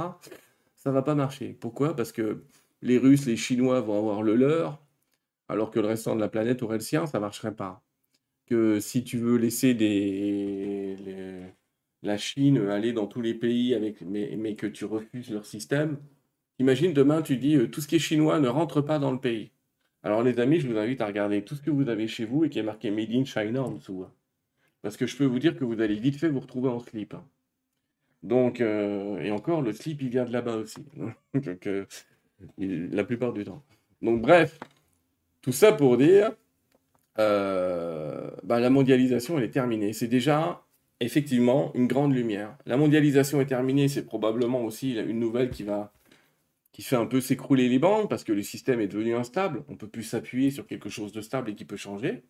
ça va pas marcher. Pourquoi? Parce que les Russes, les Chinois vont avoir le leur, alors que le restant de la planète aurait le sien, ça ne marcherait pas. Que si tu veux laisser des, la Chine aller dans tous les pays, avec, mais que tu refuses leur système, imagine demain tu dis euh, tout ce qui est chinois ne rentre pas dans le pays. Alors les amis, je vous invite à regarder tout ce que vous avez chez vous et qui est marqué Made in China en dessous. Hein. Parce que je peux vous dire que vous allez vite fait vous retrouver en slip. Hein. Donc, euh, et encore, le slip, il vient de là-bas aussi. Euh, la plupart du temps. Donc, bref, tout ça pour dire, bah, la mondialisation, elle est terminée. C'est déjà effectivement une grande lumière. La mondialisation est terminée, c'est probablement aussi une nouvelle qui va qui fait un peu s'écrouler les bandes parce que le système est devenu instable. On peut plus s'appuyer sur quelque chose de stable et qui peut changer.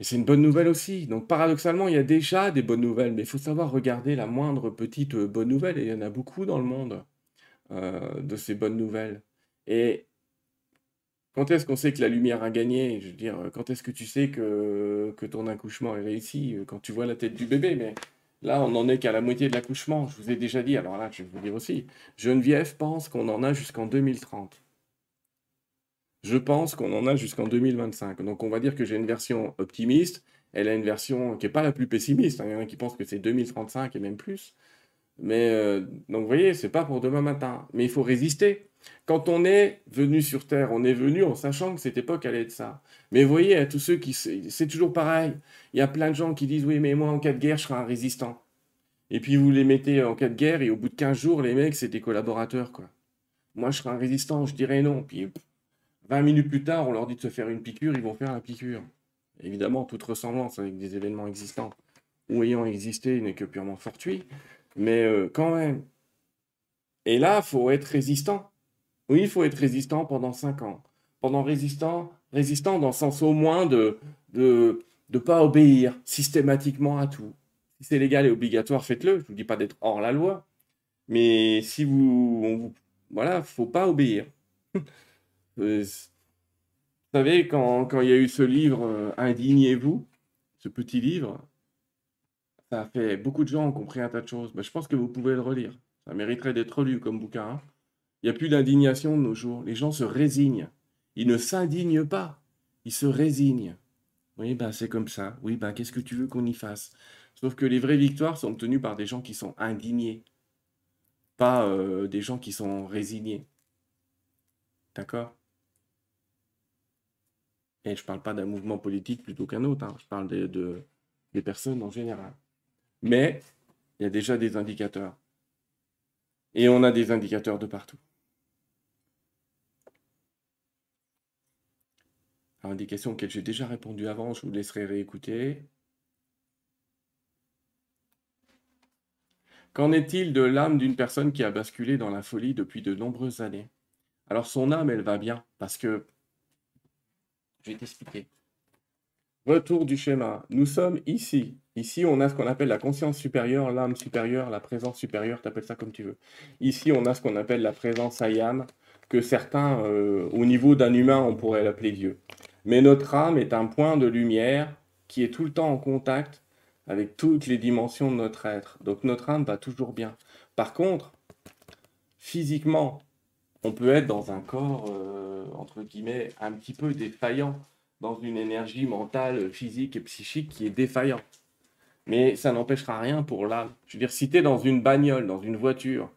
Et c'est une bonne nouvelle aussi. Donc paradoxalement, il y a déjà des bonnes nouvelles, mais il faut savoir regarder la moindre petite euh, bonne nouvelle, et il y en a beaucoup dans le monde euh, de ces bonnes nouvelles. Et quand est-ce qu'on sait que la lumière a gagné? Je veux dire, quand est-ce que tu sais que, que ton accouchement est réussi? Quand tu vois la tête du bébé, mais là, on n'en est qu'à la moitié de l'accouchement. Je vous ai déjà dit, alors là, je vais vous dire aussi, Geneviève pense qu'on en a jusqu'en 2030. Je pense qu'on en a jusqu'en 2025. Donc on va dire que j'ai une version optimiste, elle a une version qui n'est pas la plus pessimiste. Hein. Il y en a qui pensent que c'est 2035 et même plus. Mais euh, donc vous voyez, c'est pas pour demain matin. Mais il faut résister. Quand on est venu sur Terre, on est venu en sachant que cette époque allait être ça. Mais vous voyez, à tous ceux qui... C'est toujours pareil. Il y a plein de gens qui disent, oui, mais moi, en cas de guerre, je serai un résistant. Et puis vous les mettez en cas de guerre, et au bout de 15 jours, les mecs, c'est des collaborateurs, quoi. Moi, je serai un résistant, je dirais non. Puis 20 minutes plus tard, on leur dit de se faire une piqûre, ils vont faire la piqûre. Évidemment, toute ressemblance avec des événements existants ou ayant existé n'est que purement fortuit. Mais euh, quand même. Et là, faut être résistant. Oui, il faut être résistant pendant 5 ans. Pendant résistant, résistant dans le sens au moins de de de pas obéir systématiquement à tout. Si c'est légal et obligatoire, faites-le. Je vous dis pas d'être hors la loi, mais si vous, ne voilà, faut pas obéir. Euh, vous savez, quand, quand il y a eu ce livre euh, Indignez-vous, ce petit livre, ça a fait beaucoup de gens ont compris un tas de choses. Mais je pense que vous pouvez le relire. Ça mériterait d'être lu comme bouquin. Hein. Il n'y a plus d'indignation de nos jours. Les gens se résignent. Ils ne s'indignent pas. Ils se résignent. Oui, ben c'est comme ça. Oui, ben qu'est-ce que tu veux qu'on y fasse? Sauf que les vraies victoires sont obtenues par des gens qui sont indignés, pas euh, des gens qui sont résignés. D'accord? Et je ne parle pas d'un mouvement politique plutôt qu'un autre, hein. je parle de, des personnes en général. Mais il y a déjà des indicateurs. Et on a des indicateurs de partout. Alors, des questions auxquelles j'ai déjà répondu avant, je vous laisserai réécouter. Qu'en est-il de l'âme d'une personne qui a basculé dans la folie depuis de nombreuses années? Alors son âme, elle va bien, parce que... Je vais t'expliquer. Retour du schéma. Nous sommes ici. Ici, on a ce qu'on appelle la conscience supérieure, l'âme supérieure, la présence supérieure, t'appelles ça comme tu veux. Ici, on a ce qu'on appelle la présence ayam, que certains, euh, au niveau d'un humain, on pourrait l'appeler Dieu. Mais notre âme est un point de lumière qui est tout le temps en contact avec toutes les dimensions de notre être. Donc notre âme va toujours bien. Par contre, physiquement, on peut être dans un corps, euh, entre guillemets, un petit peu défaillant, dans une énergie mentale, physique et psychique qui est défaillante. Mais ça n'empêchera rien pour l'âme. Je veux dire, si tu dans une bagnole, dans une voiture,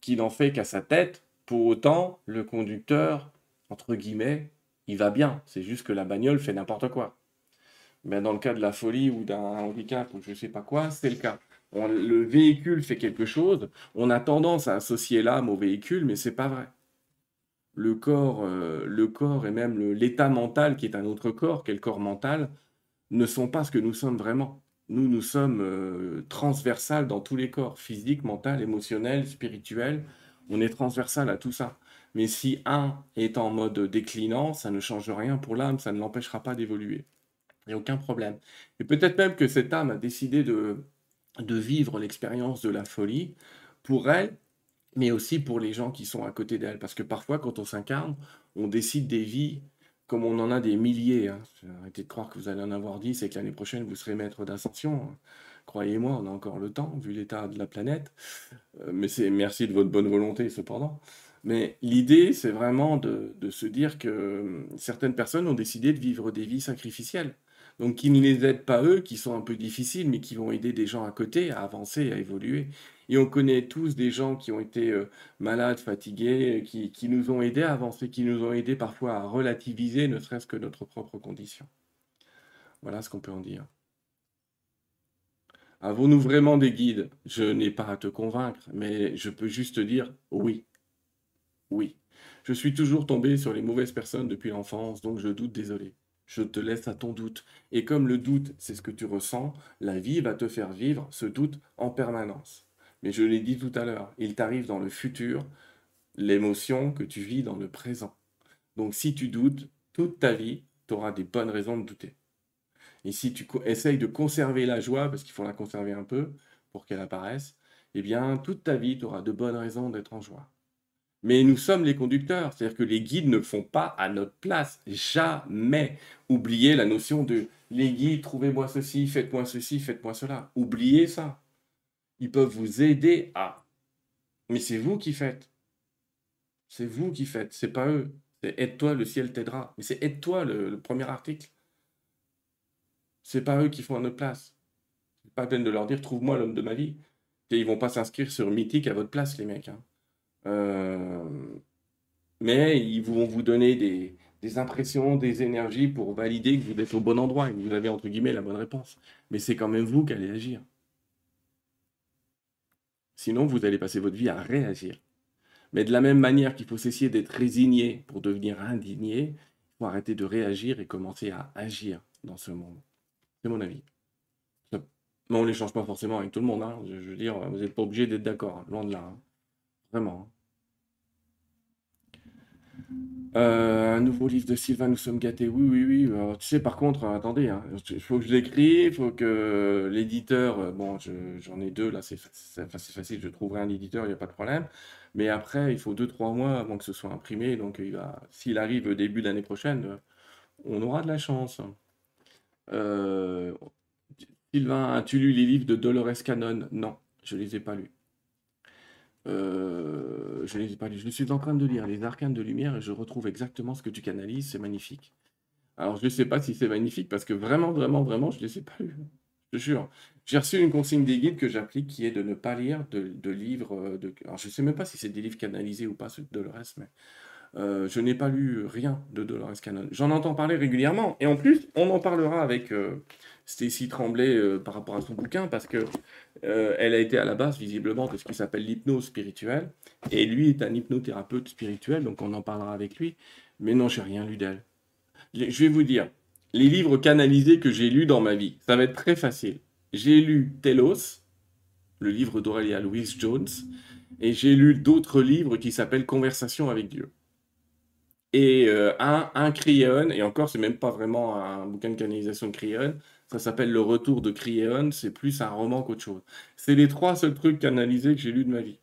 qui n'en fait qu'à sa tête, pour autant, le conducteur, entre guillemets, il va bien. C'est juste que la bagnole fait n'importe quoi. Mais dans le cas de la folie ou d'un handicap ou je ne sais pas quoi, c'est le cas. le véhicule fait quelque chose, on a tendance à associer l'âme au véhicule, mais c'est pas vrai. Le corps, euh, le corps et même l'état mental qui est un autre corps, le corps mental, ne sont pas ce que nous sommes vraiment. Nous, nous sommes euh, transversales dans tous les corps, physique, mental, émotionnel, spirituel. On est transversal à tout ça. Mais si un est en mode déclinant, ça ne change rien pour l'âme, ça ne l'empêchera pas d'évoluer. Il n'y a aucun problème. Et peut-être même que cette âme a décidé de, de vivre l'expérience de la folie pour elle, mais aussi pour les gens qui sont à côté d'elle. Parce que parfois, quand on s'incarne, on décide des vies comme on en a des milliers. Hein. Arrêtez de croire que vous allez en avoir dix et que l'année prochaine, vous serez maître d'ascension. Croyez-moi, on a encore le temps, vu l'état de la planète. Euh, mais c'est merci de votre bonne volonté, cependant. Mais l'idée, c'est vraiment de, se dire que euh, certaines personnes ont décidé de vivre des vies sacrificielles. Donc, qui ne les aident pas eux, qui sont un peu difficiles, mais qui vont aider des gens à côté à avancer, à évoluer. Et on connaît tous des gens qui ont été euh, malades, fatigués, qui, qui, nous ont aidés à avancer, qui nous ont aidés parfois à relativiser ne serait-ce que notre propre condition. Voilà ce qu'on peut en dire. Avons-nous vraiment des guides? Je n'ai pas à te convaincre, mais je peux juste dire oui. Oui. Je suis toujours tombé sur les mauvaises personnes depuis l'enfance, donc je doute, désolé. Je te laisse à ton doute. Et comme le doute, c'est ce que tu ressens, la vie va te faire vivre ce doute en permanence. Mais je l'ai dit tout à l'heure, il t'arrive dans le futur l'émotion que tu vis dans le présent. Donc si tu doutes, toute ta vie, tu auras des bonnes raisons de douter. Et si tu essayes de conserver la joie, parce qu'il faut la conserver un peu pour qu'elle apparaisse, eh bien, toute ta vie, tu auras de bonnes raisons d'être en joie. Mais nous sommes les conducteurs, c'est-à-dire que les guides ne font pas à notre place. Jamais. Oubliez la notion de les guides, trouvez-moi ceci, faites-moi ceci, faites-moi cela. Oubliez ça. Ils peuvent vous aider à. Mais c'est vous qui faites. C'est vous qui faites, c'est pas eux. C'est aide-toi, le ciel t'aidera. Mais c'est aide-toi le, premier article. C'est pas eux qui font à notre place. C'est pas la peine de leur dire trouve-moi l'homme de ma vie. Et ils vont pas s'inscrire sur Mythique à votre place, les mecs. Hein. Euh, mais ils vont vous donner des, impressions, des énergies pour valider que vous êtes au bon endroit et que vous avez entre guillemets la bonne réponse. Mais c'est quand même vous qui allez agir. Sinon, vous allez passer votre vie à réagir. Mais de la même manière qu'il faut cesser d'être résigné pour devenir indigné, il faut arrêter de réagir et commencer à agir dans ce monde. C'est mon avis. Mais on ne les change pas forcément avec tout le monde. Hein. Je, veux dire, vous n'êtes pas obligé d'être d'accord, hein. loin de là. Hein. Vraiment. Euh, un nouveau livre de Sylvain, nous sommes gâtés. Oui, oui, oui. tu sais, par contre, attendez, il faut que je l'écris, il faut que l'éditeur, euh, bon, j'en ai deux, là, c'est facile, je trouverai un éditeur, il n'y a pas de problème. Mais après, il faut deux, trois mois avant que ce soit imprimé. Donc, s'il arrive début d'année prochaine, on aura de la chance. Euh, Sylvain, as-tu lu les livres de Dolores Cannon? Non, je ne les ai pas lus. Euh, je. Je suis en train de lire Les Arcanes de Lumière et je retrouve exactement ce que tu canalises. C'est magnifique. Alors, je ne sais pas si c'est magnifique parce que vraiment, vraiment, vraiment, je ne les ai pas lus. Je jure. J'ai reçu une consigne des guides que j'applique qui est de ne pas lire de, livres. De... Alors, je ne sais même pas si c'est des livres canalisés ou pas, de Dolores, mais euh, je n'ai pas lu rien de Dolores Cannon. J'en entends parler régulièrement. Et en plus, on en parlera avec euh, Stacy Tremblay euh, par rapport à son bouquin, parce que elle a été à la base, visiblement, de ce qui s'appelle l'hypnose spirituelle. Et lui est un hypnothérapeute spirituel, donc on en parlera avec lui. Mais non, j'ai rien lu d'elle. Je vais vous dire, les livres canalisés que j'ai lus dans ma vie, ça va être très facile. J'ai lu Telos, le livre d'Aurélia Louise Jones, et j'ai lu d'autres livres qui s'appellent Conversation avec Dieu et euh, un, un et encore, c'est même pas vraiment un bouquin de canalisation de Cryon, ça s'appelle Le Retour de Cryon, c'est plus un roman qu'autre chose. C'est les trois seuls trucs canalisés que j'ai lus de ma vie.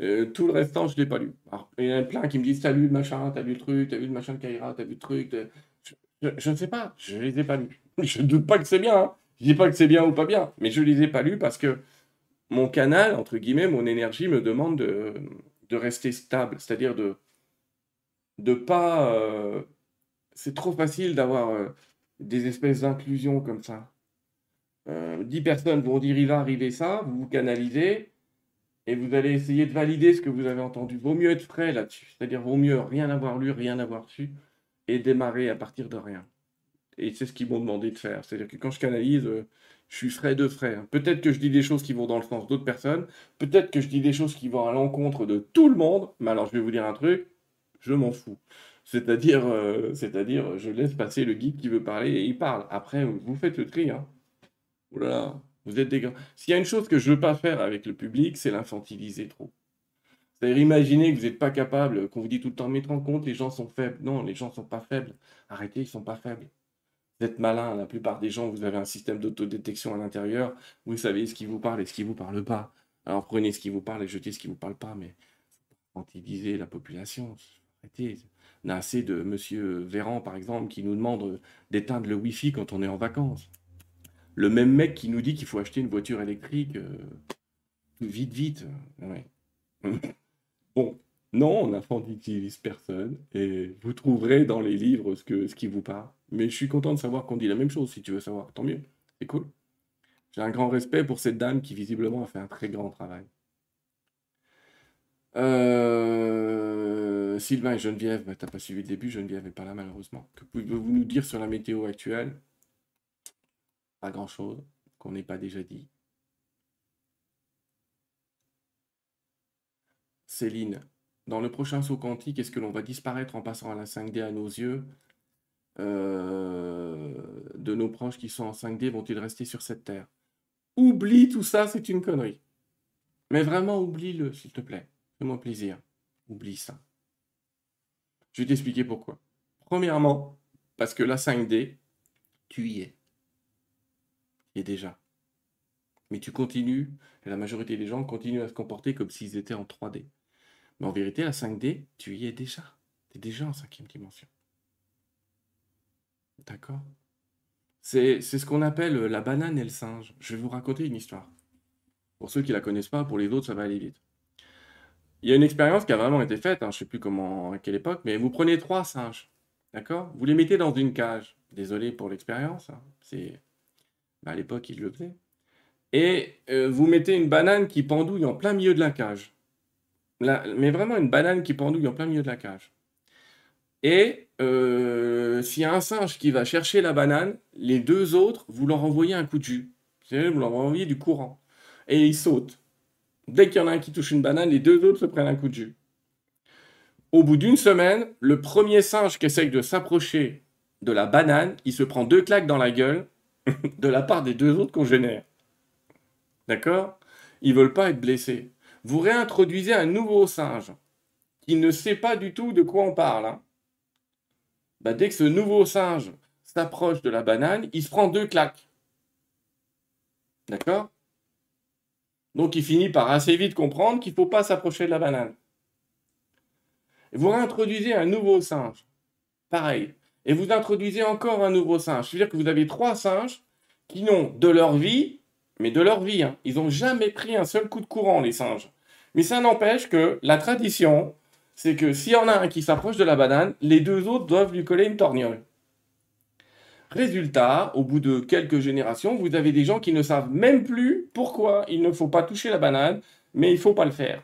Euh, tout le restant, je ne l'ai pas lu. il y en a plein qui me disent T'as lu le machin, t'as lu le truc, t'as lu le machin de Kaira, t'as lu le truc. Je, ne sais pas, je ne les ai pas lus. Je ne doute pas que c'est bien, hein. je dis pas que c'est bien ou pas bien, mais je ne les ai pas lus parce que mon canal, entre guillemets, mon énergie me demande de, de rester stable, c'est-à-dire de, de pas. Euh, c'est trop facile d'avoir euh, des espèces d'inclusions comme ça. Euh, dix personnes vont dire il va arriver ça, vous vous canalisez et vous allez essayer de valider ce que vous avez entendu. Vaut mieux être frais là-dessus, c'est-à-dire vaut mieux rien avoir lu, rien avoir su et démarrer à partir de rien. Et c'est ce qu'ils m'ont demandé de faire. C'est-à-dire que quand je canalise, je suis frais de frais. Peut-être que je dis des choses qui vont dans le sens d'autres personnes, peut-être que je dis des choses qui vont à l'encontre de tout le monde, mais alors je vais vous dire un truc, je m'en fous. C'est-à-dire, euh, c'est-à-dire, je laisse passer le guide qui veut parler et il parle. Après, vous faites le tri. Hein. vous êtes des grands. S'il y a une chose que je ne veux pas faire avec le public, c'est l'infantiliser trop. C'est-à-dire, imaginez que vous n'êtes pas capable, qu'on vous dit tout le temps, mettre en compte, les gens sont faibles. Non, les gens ne sont pas faibles. Arrêtez, ils ne sont pas faibles. Vous êtes malin, la plupart des gens, vous avez un système d'autodétection à l'intérieur. Vous savez ce qui vous parle et ce qui ne vous parle pas. Alors prenez ce qui vous parle et jetez ce qui ne vous parle pas, mais quantifiez la population. On a assez de monsieur Véran, par exemple, qui nous demande d'éteindre le Wi-Fi quand on est en vacances. Le même mec qui nous dit qu'il faut acheter une voiture électrique euh, vite, vite. bon, non, on n'infantilise personne et vous trouverez dans les livres ce, que, ce qui vous parle. Mais je suis content de savoir qu'on dit la même chose, si tu veux savoir. Tant mieux. C'est cool. J'ai un grand respect pour cette dame qui visiblement a fait un très grand travail. Euh, Sylvain et Geneviève, bah, t'as pas suivi le début, Geneviève n'est pas là malheureusement. Que pouvez-vous nous dire sur la météo actuelle? Pas grand-chose qu'on n'ait pas déjà dit. Céline, dans le prochain saut quantique, est-ce que l'on va disparaître en passant à la 5D à nos yeux? Euh, De nos proches qui sont en 5D vont-ils rester sur cette terre? Oublie tout ça, c'est une connerie. Mais vraiment, oublie-le, s'il te plaît. Fais-moi plaisir. Oublie ça. Je vais t'expliquer pourquoi. Premièrement, parce que la 5D, tu y es. Y es déjà. Mais tu continues, et la majorité des gens continuent à se comporter comme s'ils étaient en 3D. Mais en vérité, la 5D, tu y es déjà. Tu es déjà en cinquième dimension. D'accord? C'est ce qu'on appelle la banane et le singe. Je vais vous raconter une histoire. Pour ceux qui ne la connaissent pas, pour les autres, ça va aller vite. Il y a une expérience qui a vraiment été faite, hein, je ne sais plus comment, à quelle époque, mais vous prenez trois singes, d'accord? Vous les mettez dans une cage. Désolé pour l'expérience, hein, c'est bah, à l'époque ils le faisaient. Et euh, vous mettez une banane qui pendouille en plein milieu de la cage mais vraiment une banane qui pendouille en plein milieu de la cage. Et euh, s'il y a un singe qui va chercher la banane, les deux autres, vous leur envoyez un coup de jus. Vous leur envoyez du courant. Et ils sautent. Dès qu'il y en a un qui touche une banane, les deux autres se prennent un coup de jus. Au bout d'une semaine, le premier singe qui essaye de s'approcher de la banane, il se prend deux claques dans la gueule de la part des deux autres congénères. D'accord? Ils veulent pas être blessés vous réintroduisez un nouveau singe qui ne sait pas du tout de quoi on parle. Hein. Bah, dès que ce nouveau singe s'approche de la banane, il se prend deux claques. D'accord? Donc il finit par assez vite comprendre qu'il ne faut pas s'approcher de la banane. vous réintroduisez un nouveau singe. Pareil. Et vous introduisez encore un nouveau singe. C'est-à-dire que vous avez trois singes qui n'ont de leur vie, mais de leur vie, hein. ils n'ont jamais pris un seul coup de courant, les singes. Mais ça n'empêche que la tradition, c'est que s'il y en a un qui s'approche de la banane, les deux autres doivent lui coller une torgnole. Résultat, au bout de quelques générations, vous avez des gens qui ne savent même plus pourquoi il ne faut pas toucher la banane, mais il ne faut pas le faire.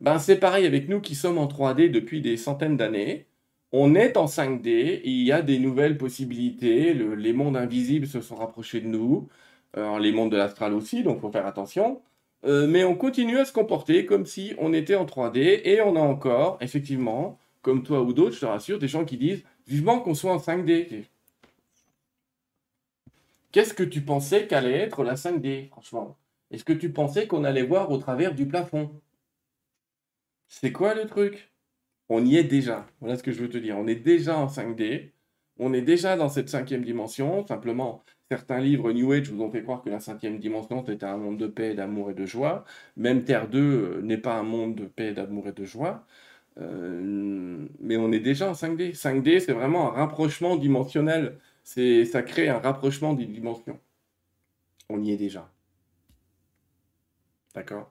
Ben, c'est pareil avec nous qui sommes en 3D depuis des centaines d'années. On est en 5D, il y a des nouvelles possibilités, les mondes invisibles se sont rapprochés de nous, les mondes de l'astral aussi, donc il faut faire attention. Euh, mais on continue à se comporter comme si on était en 3D et on a encore, effectivement, comme toi ou d'autres, je te rassure, des gens qui disent vivement qu'on soit en 5D. Qu'est-ce que tu pensais qu'allait être la 5D, franchement? Est-ce que tu pensais qu'on allait voir au travers du plafond? C'est quoi le truc? On y est déjà. Voilà ce que je veux te dire. On est déjà en 5D. On est déjà dans cette cinquième dimension. Simplement, Certains livres New Age vous ont fait croire que la cinquième dimension était un monde de paix, d'amour et de joie. Même Terre 2 euh, n'est pas un monde de paix, d'amour et de joie. Euh, mais on est déjà en 5D. 5D, c'est vraiment un rapprochement dimensionnel. Ça crée un rapprochement des dimensions. On y est déjà. D'accord?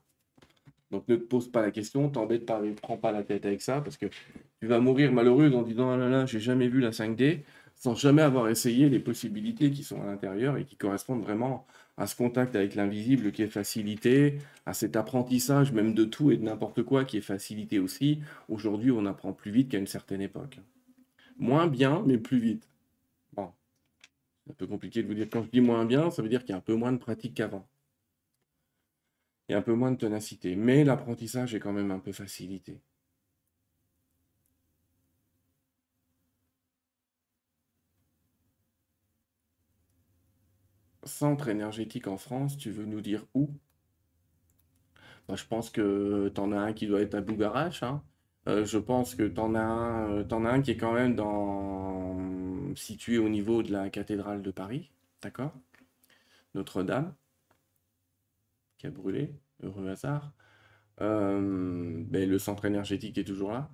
Donc ne te pose pas la question, t'embête pas, ne prends pas la tête avec ça, parce que tu vas mourir malheureuse en disant Ah là là, j'ai jamais vu la 5D sans jamais avoir essayé les possibilités qui sont à l'intérieur et qui correspondent vraiment à ce contact avec l'invisible qui est facilité, à cet apprentissage même de tout et de n'importe quoi qui est facilité aussi. Aujourd'hui, on apprend plus vite qu'à une certaine époque. Moins bien, mais plus vite. Un peu compliqué de vous dire. Quand je dis moins bien, ça veut dire qu'il y a un peu moins de pratique qu'avant. A un peu moins de ténacité. Mais l'apprentissage est quand même un peu facilité. centre énergétique en France, tu veux nous dire où? Bah, je pense que t'en as un qui doit être à Bougarache, hein. Euh, je pense que t'en as un, euh, as un qui est quand même dans... situé au niveau de la cathédrale de Paris, d'accord? Notre-Dame, qui a brûlé, heureux hasard. Euh, ben, le centre énergétique est toujours là.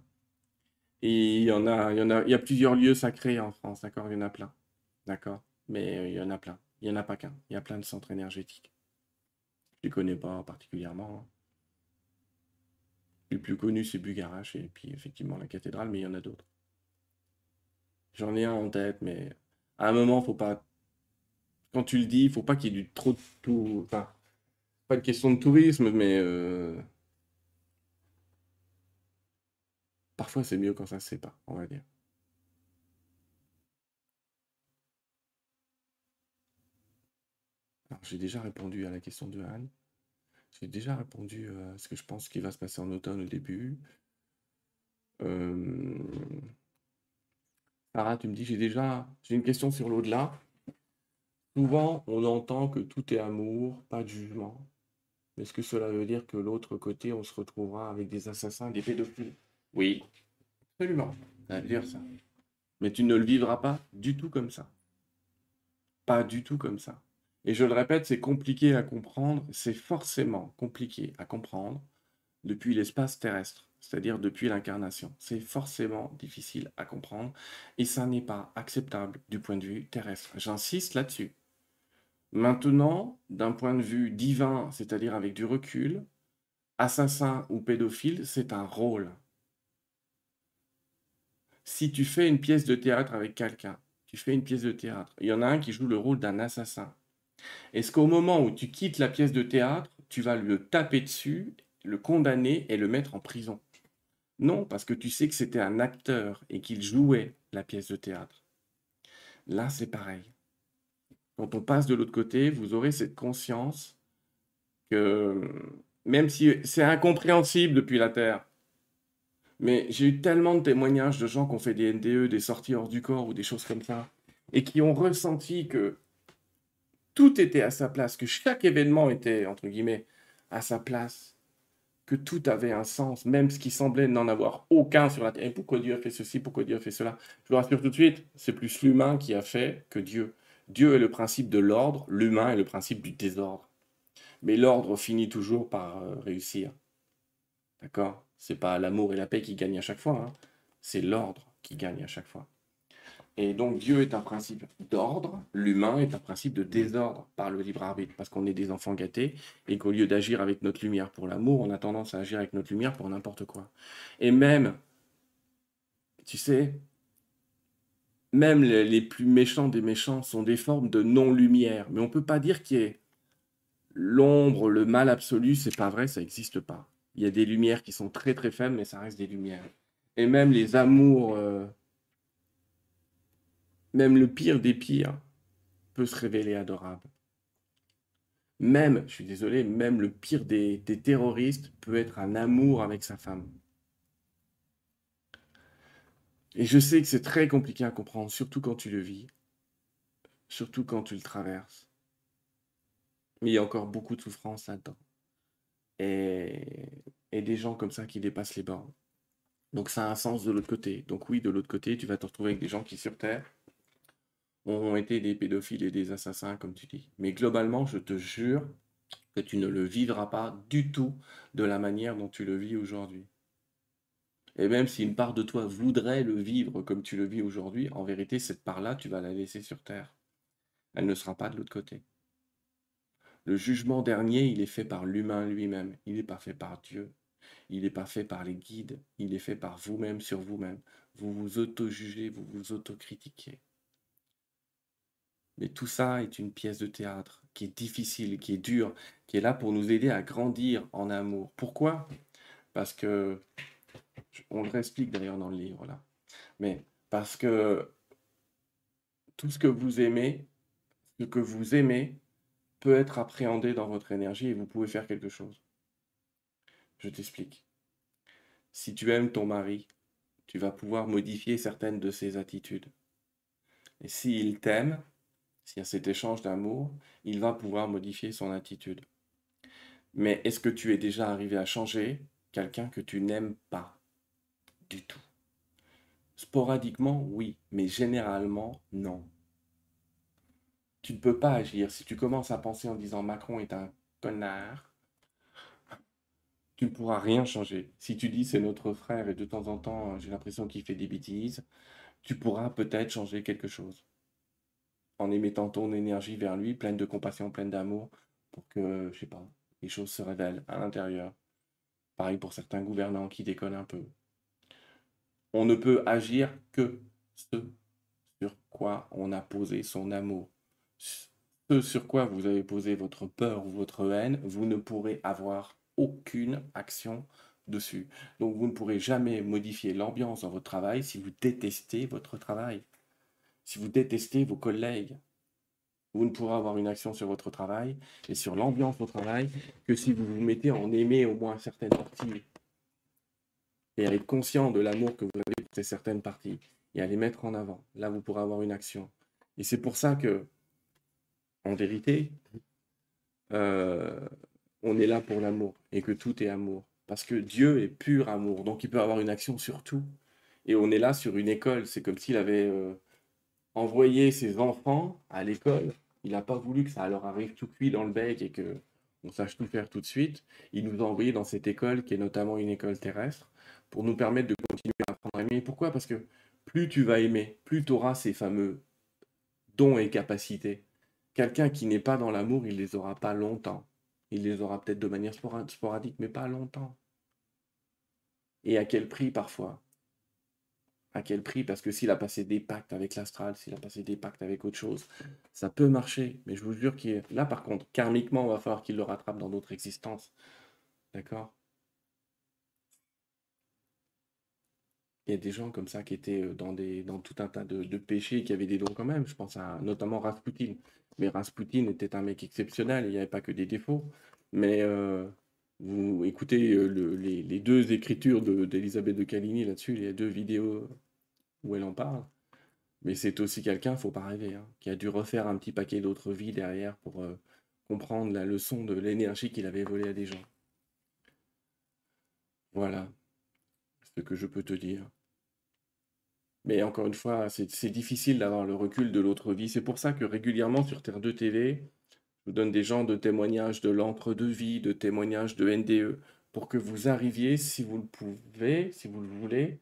Et il y en a, il y en a, plusieurs lieux sacrés en France, d'accord? Il y en a plein, d'accord? Mais il y en a plein. Il n'y en a pas qu'un. Il y a plein de centres énergétiques. Je les connais pas particulièrement. hein. Le plus connu, c'est Bugarache, et puis effectivement la cathédrale, mais il y en a d'autres. J'en ai un en tête, mais à un moment, faut pas. Quand tu le dis, il faut pas qu'il y ait du trop de tout. Enfin, pas une question de tourisme, mais euh, parfois c'est mieux quand ça se pas, on va dire. J'ai déjà répondu à la question de Anne. J'ai déjà répondu euh, à ce que je pense qui va se passer en automne au début. Euh... Sarah, tu me dis, j'ai déjà, j'ai une question sur l'au-delà. Souvent, on entend que tout est amour, pas de jugement. Est-ce que cela veut dire que l'autre côté, on se retrouvera avec des assassins, des pédophiles? Oui, absolument. Ça veut dire ça. Mais tu ne le vivras pas du tout comme ça. Pas du tout comme ça. Et je le répète, c'est compliqué à comprendre, c'est forcément compliqué à comprendre depuis l'espace terrestre, c'est-à-dire depuis l'incarnation. C'est forcément difficile à comprendre et ça n'est pas acceptable du point de vue terrestre. J'insiste là-dessus. Maintenant, d'un point de vue divin, c'est-à-dire avec du recul, assassin ou pédophile, c'est un rôle. Si tu fais une pièce de théâtre avec quelqu'un, tu fais une pièce de théâtre, il y en a un qui joue le rôle d'un assassin. Est-ce qu'au moment où tu quittes la pièce de théâtre, tu vas le taper dessus, le condamner et le mettre en prison? Non, parce que tu sais que c'était un acteur et qu'il jouait la pièce de théâtre. Là, c'est pareil. Quand on passe de l'autre côté, vous aurez cette conscience que même si c'est incompréhensible depuis la Terre, mais j'ai eu tellement de témoignages de gens qui ont fait des NDE, des sorties hors du corps ou des choses comme ça, et qui ont ressenti que tout était à sa place, que chaque événement était, entre guillemets, à sa place, que tout avait un sens, même ce qui semblait n'en avoir aucun sur la terre. Pourquoi Dieu a fait ceci, pourquoi Dieu a fait cela? Je vous rassure tout de suite, c'est plus l'humain qui a fait que Dieu. Dieu est le principe de l'ordre, l'humain est le principe du désordre. Mais l'ordre finit toujours par euh, réussir. D'accord? C'est pas l'amour et la paix qui gagnent à chaque fois, hein. c'est l'ordre qui gagne à chaque fois. Et donc Dieu est un principe d'ordre, l'humain est un principe de désordre par le libre arbitre, parce qu'on est des enfants gâtés, et qu'au lieu d'agir avec notre lumière pour l'amour, on a tendance à agir avec notre lumière pour n'importe quoi. Et même, tu sais, même les, plus méchants des méchants sont des formes de non-lumière, mais on ne peut pas dire qu'il y ait l'ombre, le mal absolu, c'est pas vrai, ça n'existe pas. Il y a des lumières qui sont très très faibles, mais ça reste des lumières. Et même les amours... euh, même le pire des pires peut se révéler adorable. Même, je suis désolé, même le pire des, terroristes peut être un amour avec sa femme. Et je sais que c'est très compliqué à comprendre, surtout quand tu le vis, surtout quand tu le traverses. Mais il y a encore beaucoup de souffrance là-dedans. Et, et des gens comme ça qui dépassent les bornes. Donc ça a un sens de l'autre côté. Donc oui, de l'autre côté, tu vas te retrouver avec des gens qui sur Terre ont été des pédophiles et des assassins, comme tu dis. Mais globalement, je te jure que tu ne le vivras pas du tout de la manière dont tu le vis aujourd'hui. Et même si une part de toi voudrait le vivre comme tu le vis aujourd'hui, en vérité, cette part-là, tu vas la laisser sur Terre. Elle ne sera pas de l'autre côté. Le jugement dernier, il est fait par l'humain lui-même. Il n'est pas fait par Dieu. Il n'est pas fait par les guides. Il est fait par vous-même sur vous-même. Vous vous auto-jugez, vous vous auto-critiquez. Mais tout ça est une pièce de théâtre qui est difficile, qui est dure, qui est là pour nous aider à grandir en amour. Pourquoi? Parce que, on le explique d'ailleurs dans le livre là, mais parce que tout ce que vous aimez, ce que vous aimez, peut être appréhendé dans votre énergie et vous pouvez faire quelque chose. Je t'explique. Si tu aimes ton mari, tu vas pouvoir modifier certaines de ses attitudes. Et s'il t'aime, s'il y a cet échange d'amour, il va pouvoir modifier son attitude. Mais est-ce que tu es déjà arrivé à changer quelqu'un que tu n'aimes pas du tout? Sporadiquement, oui, mais généralement, non. Tu ne peux pas agir. Si tu commences à penser en disant Macron est un connard, tu ne pourras rien changer. Si tu dis c'est notre frère et de temps en temps j'ai l'impression qu'il fait des bêtises, tu pourras peut-être changer quelque chose. En émettant ton énergie vers lui, pleine de compassion, pleine d'amour, pour que, je sais pas, les choses se révèlent à l'intérieur. Pareil pour certains gouvernants qui déconnent un peu. On ne peut agir que ce sur quoi on a posé son amour. Ce sur quoi vous avez posé votre peur ou votre haine, vous ne pourrez avoir aucune action dessus. Donc vous ne pourrez jamais modifier l'ambiance dans votre travail si vous détestez votre travail, si vous détestez vos collègues. Vous ne pourrez avoir une action sur votre travail et sur l'ambiance au travail que si vous vous mettez en aimer au moins certaines parties et à être conscient de l'amour que vous avez pour ces certaines parties et à les mettre en avant. Là, vous pourrez avoir une action. Et c'est pour ça que, en vérité, euh, on est là pour l'amour et que tout est amour. Parce que Dieu est pur amour, donc il peut avoir une action sur tout. Et on est là sur une école, c'est comme s'il avait euh, envoyé ses enfants à l'école. Il n'a pas voulu que ça leur arrive tout cuit dans le bec et que on sache tout faire tout de suite. Il nous a envoyés dans cette école qui est notamment une école terrestre pour nous permettre de continuer à apprendre à aimer. Pourquoi? Parce que plus tu vas aimer, plus tu auras ces fameux dons et capacités. Quelqu'un qui n'est pas dans l'amour, il les aura pas longtemps. Il les aura peut-être de manière sporadique, mais pas longtemps. Et à quel prix parfois? À quel prix Parce que s'il a passé des pactes avec l'astral, s'il a passé des pactes avec autre chose, ça peut marcher. Mais je vous jure qu'il là, par contre, karmiquement, il va falloir qu'il le rattrape dans d'autres existences. D'accord? Il y a des gens comme ça qui étaient euh, dans, des, dans tout un tas de, de péchés, qui avaient des dons quand même. Je pense à notamment Rasputin. Mais Rasputin était un mec exceptionnel, il n'y avait pas que des défauts. Mais euh, vous écoutez euh, les, deux écritures d'Elisabeth de, Caligny là-dessus, les deux vidéos où elle en parle. Mais c'est aussi quelqu'un, faut pas rêver, hein, qui a dû refaire un petit paquet d'autres vies derrière pour euh, comprendre la leçon de l'énergie qu'il avait volée à des gens. Voilà ce que je peux te dire. Mais encore une fois, c'est difficile d'avoir le recul de l'autre vie. C'est pour ça que régulièrement sur Terre 2 TV, donne des gens de témoignages de l'entre-deux-vie, de témoignages de NDE, pour que vous arriviez, si vous le pouvez, si vous le voulez,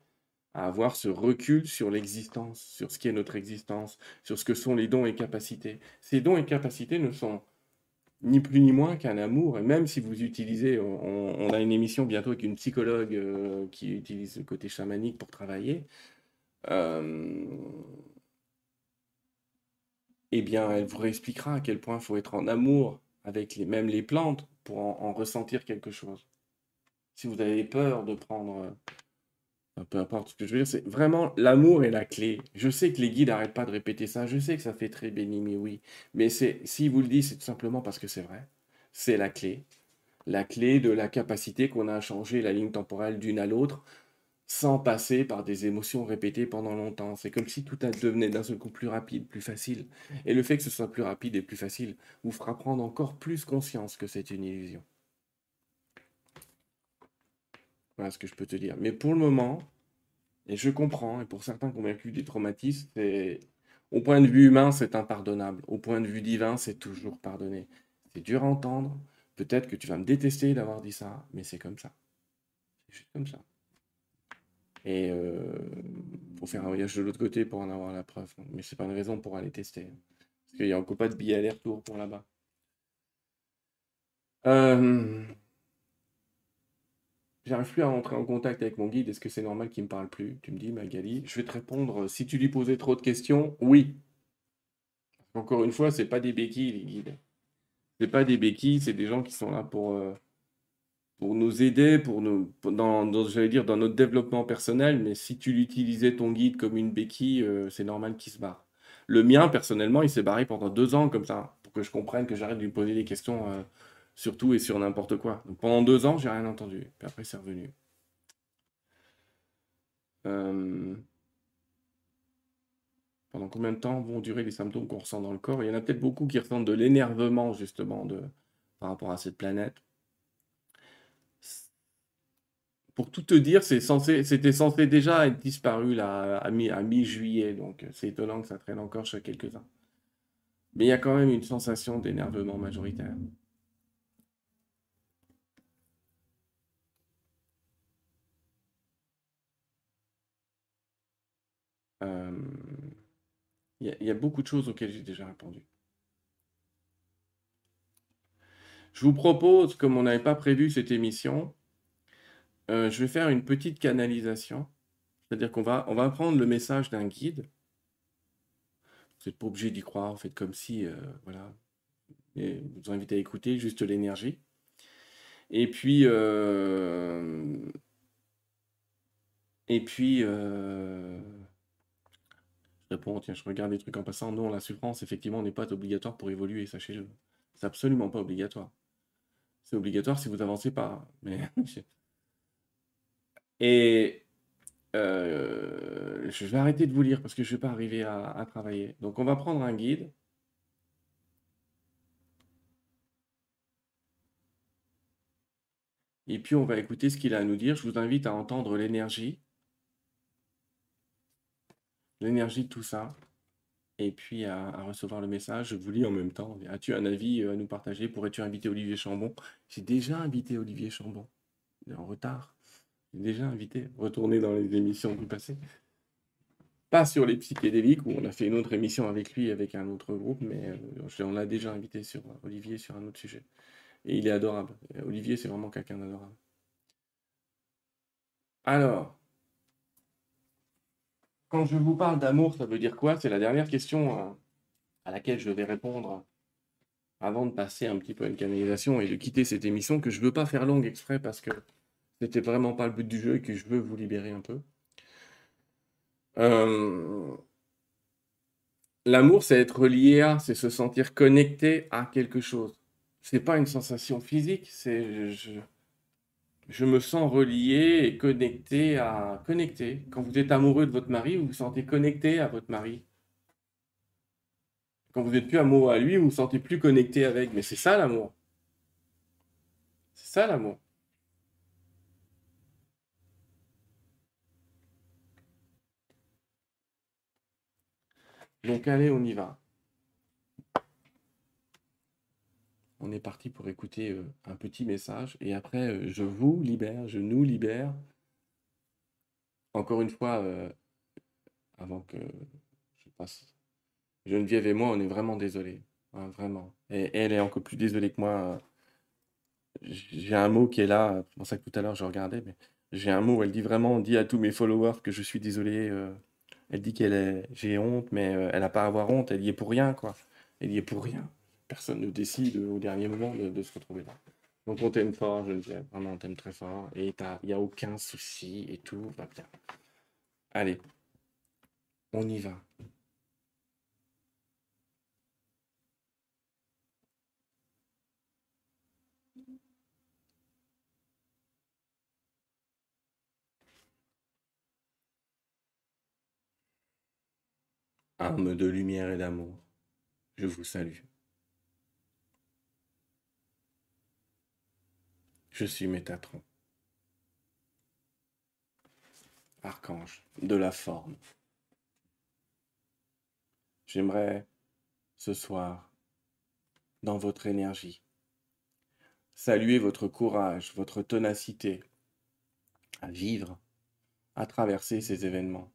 à avoir ce recul sur l'existence, sur ce qui est notre existence, sur ce que sont les dons et capacités. Ces dons et capacités ne sont ni plus ni moins qu'un amour, et même si vous utilisez, on, a une émission bientôt avec une psychologue euh, qui utilise le côté chamanique pour travailler, euh, eh bien, elle vous réexpliquera à quel point il faut être en amour avec les, même les plantes pour en, ressentir quelque chose. Si vous avez peur de prendre, euh, peu importe ce que je veux dire, c'est vraiment l'amour est la clé. Je sais que les guides n'arrêtent pas de répéter ça, je sais que ça fait très béni, mais oui. Mais c'est, si vous le dites, c'est tout simplement parce que c'est vrai. C'est la clé. La clé de la capacité qu'on a à changer la ligne temporelle d'une à l'autre sans passer par des émotions répétées pendant longtemps. C'est comme si tout devenait d'un seul coup plus rapide, plus facile. Et le fait que ce soit plus rapide et plus facile vous fera prendre encore plus conscience que c'est une illusion. Voilà ce que je peux te dire. Mais pour le moment, et je comprends, et pour certains qui ont vécu des traumatismes, au point de vue humain, c'est impardonnable. Au point de vue divin, c'est toujours pardonné. C'est dur à entendre. Peut-être que tu vas me détester d'avoir dit ça, mais c'est comme ça. C'est juste comme ça. Et il faut faire un voyage de l'autre côté pour en avoir la preuve. Mais c'est pas une raison pour aller tester. Parce qu'il n'y a encore pas de billet aller-retour pour là-bas. J'arrive plus à rentrer en contact avec mon guide. Est-ce que c'est normal qu'il me parle plus? Tu me dis, Magali. Je vais te répondre. Si tu lui posais trop de questions, oui. Encore une fois, c'est pas des béquilles, les guides. C'est pas des béquilles, c'est des gens qui sont là pour, pour nous aider, pour nous, dans, j'allais dire, dans notre développement personnel, mais si tu l'utilisais ton guide comme une béquille, euh, c'est normal qu'il se barre. Le mien, personnellement, il s'est barré pendant deux ans comme ça, pour que je comprenne que j'arrête de lui poser des questions euh, sur tout et sur n'importe quoi. Pendant deux ans, j'ai rien entendu. Puis après, c'est revenu. Euh, pendant combien de temps vont durer les symptômes qu'on ressent dans le corps? Il y en a peut-être beaucoup qui ressentent de l'énervement, justement, de... par rapport à cette planète pour tout te dire, c'était censé déjà être disparu à mi, à mi-juillet, donc c'est étonnant que ça traîne encore chez quelques-uns. Mais il y a quand même une sensation d'énervement majoritaire. Euh, il y, a beaucoup de choses auxquelles j'ai déjà répondu. Je vous propose, comme on n'avait pas prévu cette émission, euh, je vais faire une petite canalisation. C'est-à-dire qu'on va, on prendre le message d'un guide. Vous n'êtes pas obligé d'y croire, faites comme si, euh, voilà. Et vous invite à écouter juste l'énergie. Et puis, euh, et puis, je réponds, tiens, je regarde des trucs en passant. Non, la souffrance, effectivement, n'est pas obligatoire pour évoluer, sachez-le. C'est absolument pas obligatoire. C'est obligatoire si vous avancez pas. Mais Et euh, je vais arrêter de vous lire parce que je ne vais pas arriver à, travailler. Donc on va prendre un guide. Et puis on va écouter ce qu'il a à nous dire. Je vous invite à entendre l'énergie. L'énergie de tout ça. Et puis à, recevoir le message. Je vous lis en même temps. As-tu un avis euh, à nous partager? Pourrais-tu inviter Olivier Chambon? J'ai déjà invité Olivier Chambon. Il est en retard déjà invité, retourner dans les émissions du passé? Pas sur les psychédéliques, où on a fait une autre émission avec lui, avec un autre groupe, mais euh, on l'a déjà invité sur euh, Olivier sur un autre sujet. Et il est adorable. Olivier, c'est vraiment quelqu'un d'adorable. Alors, quand je vous parle d'amour, ça veut dire quoi? C'est la dernière question euh, à laquelle je vais répondre avant de passer un petit peu à une canalisation et de quitter cette émission que je ne veux pas faire longue exprès parce que c'était vraiment pas le but du jeu et que je veux vous libérer un peu. Euh, l'amour, c'est être lié à, c'est se sentir connecté à quelque chose. C'est pas une sensation physique, c'est je, je, me sens relié et connecté à connecté. Quand vous êtes amoureux de votre mari, vous vous sentez connecté à votre mari. Quand vous êtes plus amoureux à lui, vous vous sentez plus connecté avec. Mais c'est ça l'amour. C'est ça l'amour. Donc allez, on y va. On est parti pour écouter euh, un petit message et après euh, je vous libère, je nous libère. Encore une fois, euh, avant que je passe, Geneviève et moi, on est vraiment désolés. Hein, vraiment. Et elle est encore plus désolée que moi. J'ai un mot qui est là, c'est pour ça que tout à l'heure je regardais, mais j'ai un mot, elle dit vraiment, on dit à tous mes followers que je suis désolé. Elle dit qu'elle est, j'ai honte, mais euh, elle n'a pas à avoir honte, elle y est pour rien, quoi. Elle y est pour rien. Personne ne décide au dernier moment de, se retrouver là. Donc on t'aime fort, je Geneviève, vraiment on t'aime très fort, et il n'y a aucun souci, et tout va bien. Allez, on y va. Arme de lumière et d'amour, je vous salue. Je suis Métatron, archange de la forme. J'aimerais ce soir, dans votre énergie, saluer votre courage, votre ténacité à vivre, à traverser ces événements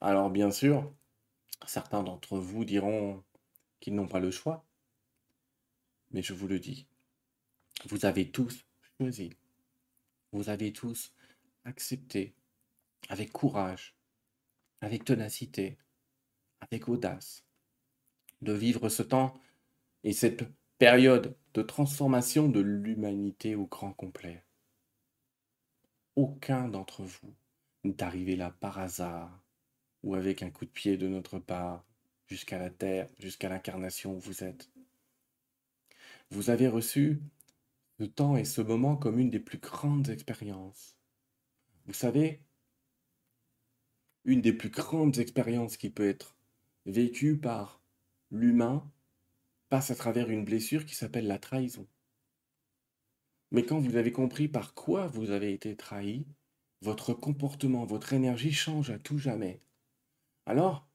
alors bien sûr, certains d'entre vous diront qu'ils n'ont pas le choix, mais je vous le dis, vous avez tous choisi, vous avez tous accepté avec courage, avec ténacité, avec audace, de vivre ce temps et cette période de transformation de l'humanité au grand complet. Aucun d'entre vous n'est arrivé là par hasard ou avec un coup de pied de notre part jusqu'à la terre, jusqu'à l'incarnation où vous êtes. Vous avez reçu ce temps et ce moment comme une des plus grandes expériences. Vous savez, une des plus grandes expériences qui peut être vécue par l'humain passe à travers une blessure qui s'appelle la trahison. Mais quand vous avez compris par quoi vous avez été trahi, votre comportement, votre énergie change à tout jamais. Alors,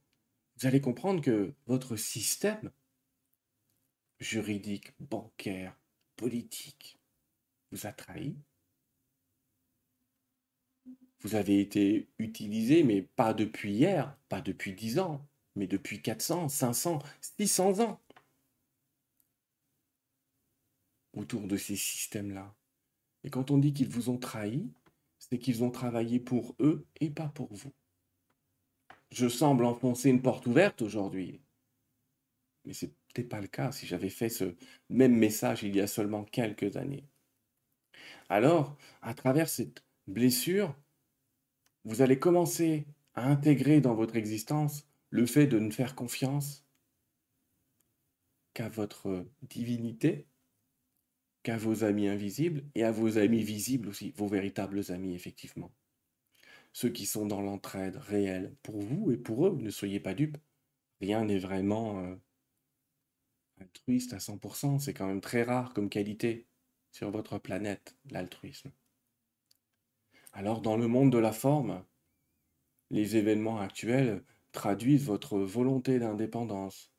vous allez comprendre que votre système juridique, bancaire, politique vous a trahi. Vous avez été utilisé, mais pas depuis hier, pas depuis dix ans, mais depuis 400, 500, 600 ans autour de ces systèmes-là. Et quand on dit qu'ils vous ont trahi, c'est qu'ils ont travaillé pour eux et pas pour vous. Je semble enfoncer une porte ouverte aujourd'hui. Mais ce n'était pas le cas si j'avais fait ce même message il y a seulement quelques années. Alors, à travers cette blessure, vous allez commencer à intégrer dans votre existence le fait de ne faire confiance qu'à votre divinité, qu'à vos amis invisibles et à vos amis visibles aussi, vos véritables amis effectivement. Ceux qui sont dans l'entraide réelle pour vous et pour eux, ne soyez pas dupes. Rien n'est vraiment euh, altruiste à 100%, c'est quand même très rare comme qualité sur votre planète, l'altruisme. Alors dans le monde de la forme, les événements actuels traduisent votre volonté d'indépendance,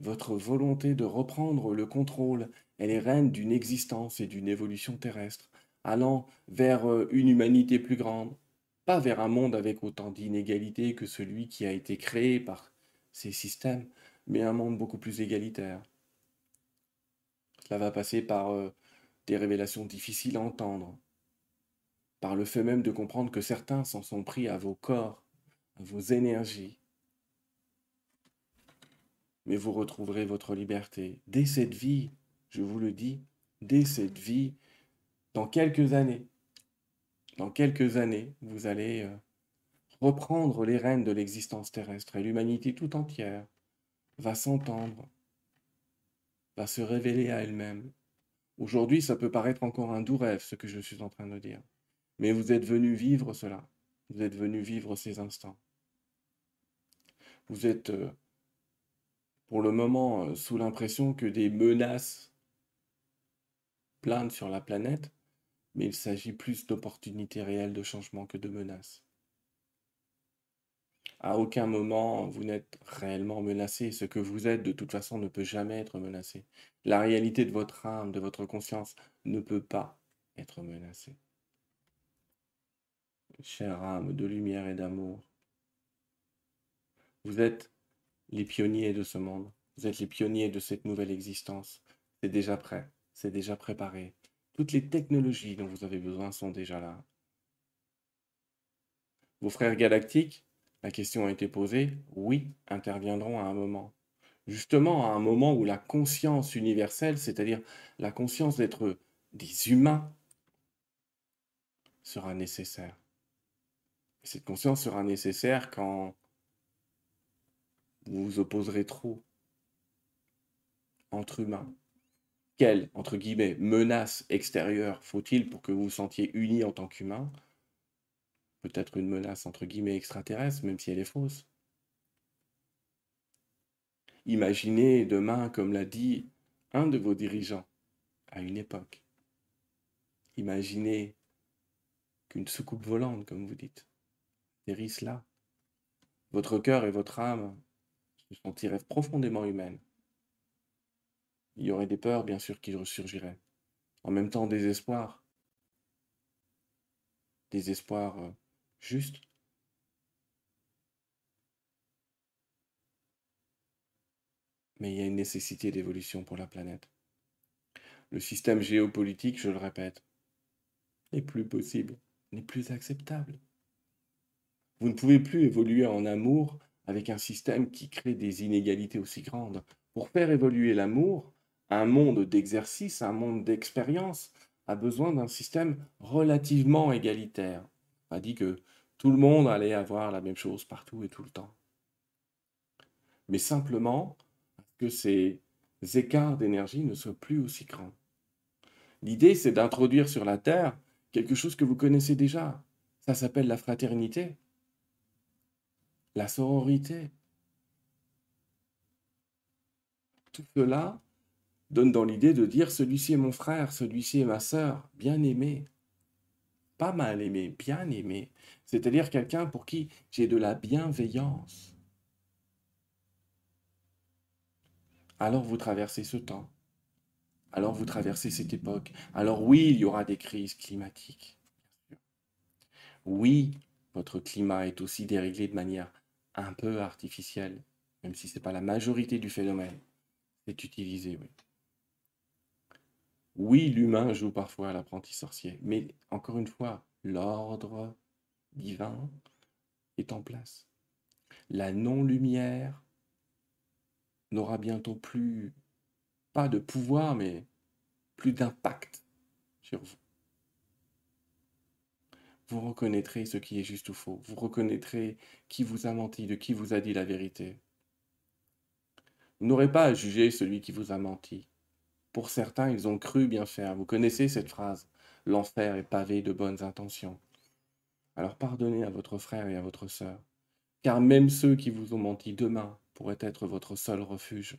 votre volonté de reprendre le contrôle et les rênes d'une existence et d'une évolution terrestre, allant vers euh, une humanité plus grande, pas vers un monde avec autant d'inégalités que celui qui a été créé par ces systèmes, mais un monde beaucoup plus égalitaire. Cela va passer par euh, des révélations difficiles à entendre, par le fait même de comprendre que certains s'en sont pris à vos corps, à vos énergies, mais vous retrouverez votre liberté dès cette vie, je vous le dis, dès cette vie, dans quelques années. Dans quelques années, vous allez euh, reprendre les rênes de l'existence terrestre et l'humanité tout entière va s'entendre, va se révéler à elle-même. Aujourd'hui, ça peut paraître encore un doux rêve, ce que je suis en train de dire. Mais vous êtes venu vivre cela. Vous êtes venu vivre ces instants. Vous êtes euh, pour le moment euh, sous l'impression que des menaces planent sur la planète, mais il s'agit plus d'opportunités réelles de changement que de menaces. À aucun moment vous n'êtes réellement menacé. Ce que vous êtes, de toute façon, ne peut jamais être menacé. La réalité de votre âme, de votre conscience, ne peut pas être menacée. Chère âme de lumière et d'amour, vous êtes les pionniers de ce monde. Vous êtes les pionniers de cette nouvelle existence. C'est déjà prêt, c'est déjà préparé. Toutes les technologies dont vous avez besoin sont déjà là. Vos frères galactiques, la question a été posée, oui, interviendront à un moment. Justement, à un moment où la conscience universelle, c'est-à-dire la conscience d'être des humains, sera nécessaire. cette conscience sera nécessaire quand vous vous opposerez trop entre humains. Quelle, entre guillemets, menace extérieure faut-il pour que vous vous sentiez unis en tant qu'humains Peut-être une menace, entre guillemets, extraterrestre, même si elle est fausse. Imaginez demain, comme l'a dit un de vos dirigeants à une époque. Imaginez qu'une soucoupe volante, comme vous dites, dérisse là. Votre cœur et votre âme se sentiraient profondément humaines. Il y aurait des peurs, bien sûr, qui ressurgiraient. En même temps, des espoirs. Des espoirs euh, justes. Mais il y a une nécessité d'évolution pour la planète. Le système géopolitique, je le répète, n'est plus possible, n'est plus acceptable. Vous ne pouvez plus évoluer en amour avec un système qui crée des inégalités aussi grandes. Pour faire évoluer l'amour, un monde d'exercice, un monde d'expérience a besoin d'un système relativement égalitaire. On a dit que tout le monde allait avoir la même chose partout et tout le temps. Mais simplement que ces écarts d'énergie ne soient plus aussi grands. L'idée, c'est d'introduire sur la Terre quelque chose que vous connaissez déjà. Ça s'appelle la fraternité la sororité. Tout cela donne dans l'idée de dire celui-ci est mon frère, celui-ci est ma sœur, bien aimé. Pas mal aimé, bien aimé. C'est-à-dire quelqu'un pour qui j'ai de la bienveillance. Alors vous traversez ce temps. Alors vous traversez cette époque. Alors oui, il y aura des crises climatiques. Oui, votre climat est aussi déréglé de manière un peu artificielle, même si ce n'est pas la majorité du phénomène. C'est utilisé, oui. Oui, l'humain joue parfois à l'apprenti sorcier, mais encore une fois, l'ordre divin est en place. La non-lumière n'aura bientôt plus, pas de pouvoir, mais plus d'impact sur vous. Vous reconnaîtrez ce qui est juste ou faux. Vous reconnaîtrez qui vous a menti, de qui vous a dit la vérité. Vous n'aurez pas à juger celui qui vous a menti. Pour certains, ils ont cru bien faire. Vous connaissez cette phrase. L'enfer est pavé de bonnes intentions. Alors pardonnez à votre frère et à votre sœur, car même ceux qui vous ont menti demain pourraient être votre seul refuge,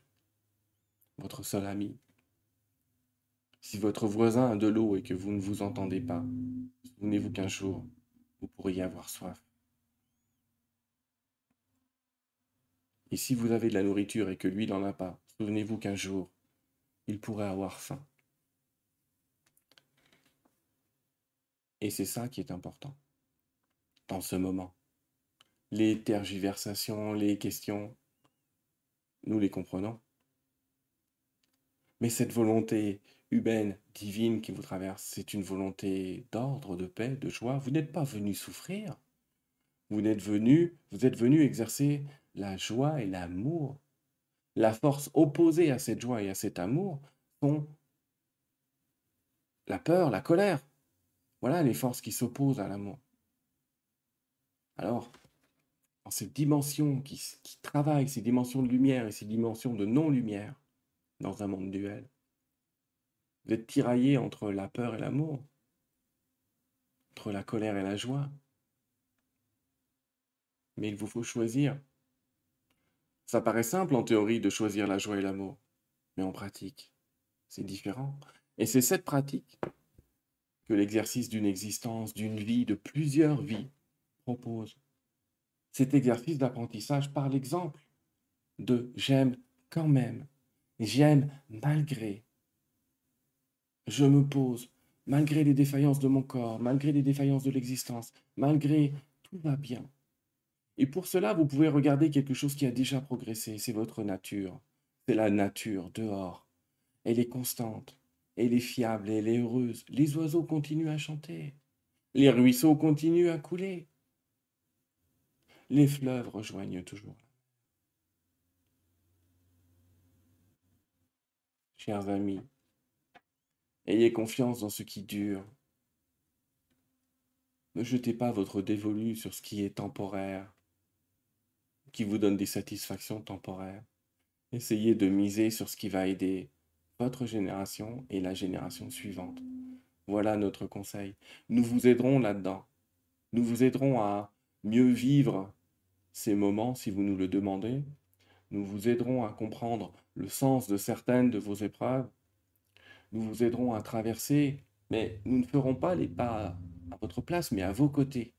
votre seul ami. Si votre voisin a de l'eau et que vous ne vous entendez pas, souvenez-vous qu'un jour, vous pourriez avoir soif. Et si vous avez de la nourriture et que lui n'en a pas, souvenez-vous qu'un jour, il pourrait avoir faim. Et c'est ça qui est important dans ce moment. Les tergiversations, les questions, nous les comprenons. Mais cette volonté humaine, divine qui vous traverse, c'est une volonté d'ordre, de paix, de joie. Vous n'êtes pas venu souffrir. Vous êtes venu, vous êtes venu exercer la joie et l'amour la force opposée à cette joie et à cet amour sont la peur, la colère. Voilà les forces qui s'opposent à l'amour. Alors, dans cette dimension qui, qui travaille, ces dimensions de lumière et ces dimensions de non-lumière dans un monde duel, vous êtes tiraillé entre la peur et l'amour, entre la colère et la joie. Mais il vous faut choisir ça paraît simple en théorie de choisir la joie et l'amour, mais en pratique, c'est différent. Et c'est cette pratique que l'exercice d'une existence, d'une vie, de plusieurs vies propose. Cet exercice d'apprentissage par l'exemple de j'aime quand même, j'aime malgré. Je me pose, malgré les défaillances de mon corps, malgré les défaillances de l'existence, malgré tout va bien. Et pour cela, vous pouvez regarder quelque chose qui a déjà progressé, c'est votre nature. C'est la nature dehors. Elle est constante, elle est fiable, elle est heureuse. Les oiseaux continuent à chanter. Les ruisseaux continuent à couler. Les fleuves rejoignent toujours. Chers amis, ayez confiance dans ce qui dure. Ne jetez pas votre dévolu sur ce qui est temporaire qui vous donne des satisfactions temporaires. Essayez de miser sur ce qui va aider votre génération et la génération suivante. Voilà notre conseil. Nous vous aiderons là-dedans. Nous vous aiderons à mieux vivre ces moments si vous nous le demandez. Nous vous aiderons à comprendre le sens de certaines de vos épreuves. Nous vous aiderons à traverser, mais nous ne ferons pas les pas à votre place, mais à vos côtés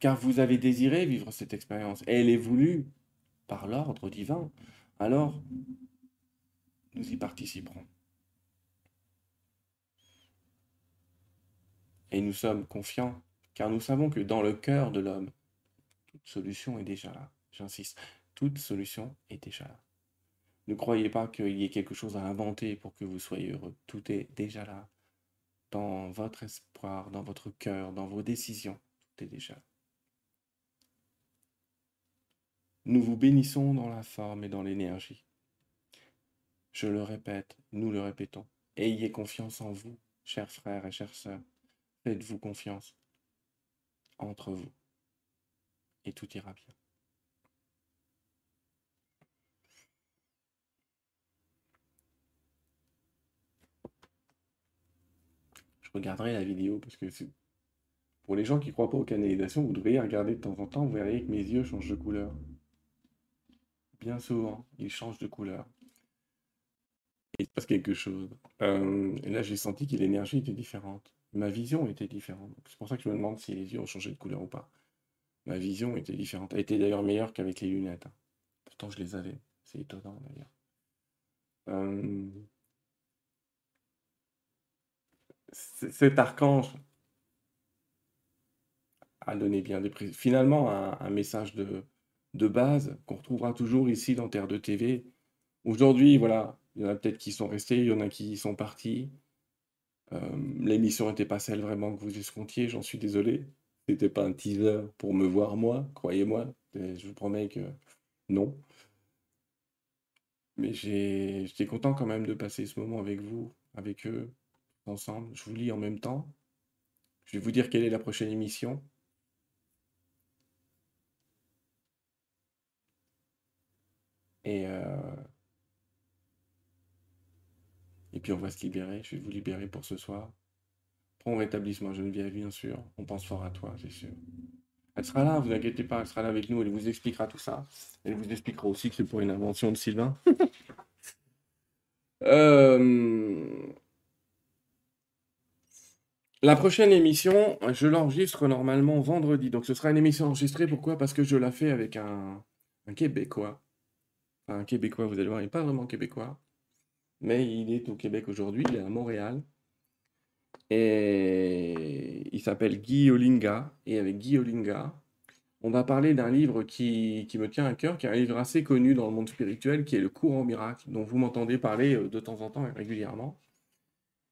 car vous avez désiré vivre cette expérience, et elle est voulue par l'ordre divin, alors nous y participerons. Et nous sommes confiants, car nous savons que dans le cœur de l'homme, toute solution est déjà là. J'insiste, toute solution est déjà là. Ne croyez pas qu'il y ait quelque chose à inventer pour que vous soyez heureux. Tout est déjà là. Dans votre espoir, dans votre cœur, dans vos décisions, tout est déjà là. Nous vous bénissons dans la forme et dans l'énergie. Je le répète, nous le répétons. Ayez confiance en vous, chers frères et chères sœurs. Faites-vous confiance entre vous. Et tout ira bien. Je regarderai la vidéo parce que pour les gens qui ne croient pas aux canalisations, vous devriez regarder de temps en temps, vous verriez que mes yeux changent de couleur. Bien souvent, il change de couleur. il se passe quelque chose. Euh, et là, j'ai senti que l'énergie était différente. Ma vision était différente. C'est pour ça que je me demande si les yeux ont changé de couleur ou pas. Ma vision était différente. Elle était d'ailleurs meilleure qu'avec les lunettes. Pourtant, je les avais. C'est étonnant d'ailleurs. Euh, cet archange a donné bien des finalement un, message de, de base qu'on retrouvera toujours ici dans Terre de TV. Aujourd'hui, voilà, il y en a peut-être qui sont restés, il y en a qui sont partis. Euh, l'émission n'était pas celle vraiment que vous escomptiez, j'en suis désolé. C'était pas un teaser pour me voir moi, croyez-moi. Je vous promets que non. Mais j'étais content quand même de passer ce moment avec vous, avec eux, ensemble. Je vous lis en même temps. Je vais vous dire quelle est la prochaine émission. Et, euh, et puis on va se libérer. Je vais vous libérer pour ce soir. Prends rétablissement, Geneviève, bien sûr. On pense fort à toi, c'est sûr. Elle sera là, vous inquiétez pas, elle sera là avec nous, elle vous expliquera tout ça. Elle vous expliquera aussi que c'est pour une invention de Sylvain. Euh, la prochaine émission, je l'enregistre normalement vendredi. Donc ce sera une émission enregistrée. Pourquoi? Parce que je la fais avec un, un Québécois. Un Québécois, vous allez voir, il n'est pas vraiment québécois. Mais il est au Québec aujourd'hui, il est à Montréal. Et il s'appelle Guy Olinga. Et avec Guy Olinga, on va parler d'un livre qui, me tient à cœur, qui est un livre assez connu dans le monde spirituel, qui est Le cours en miracle, dont vous m'entendez parler euh, de temps en temps et régulièrement.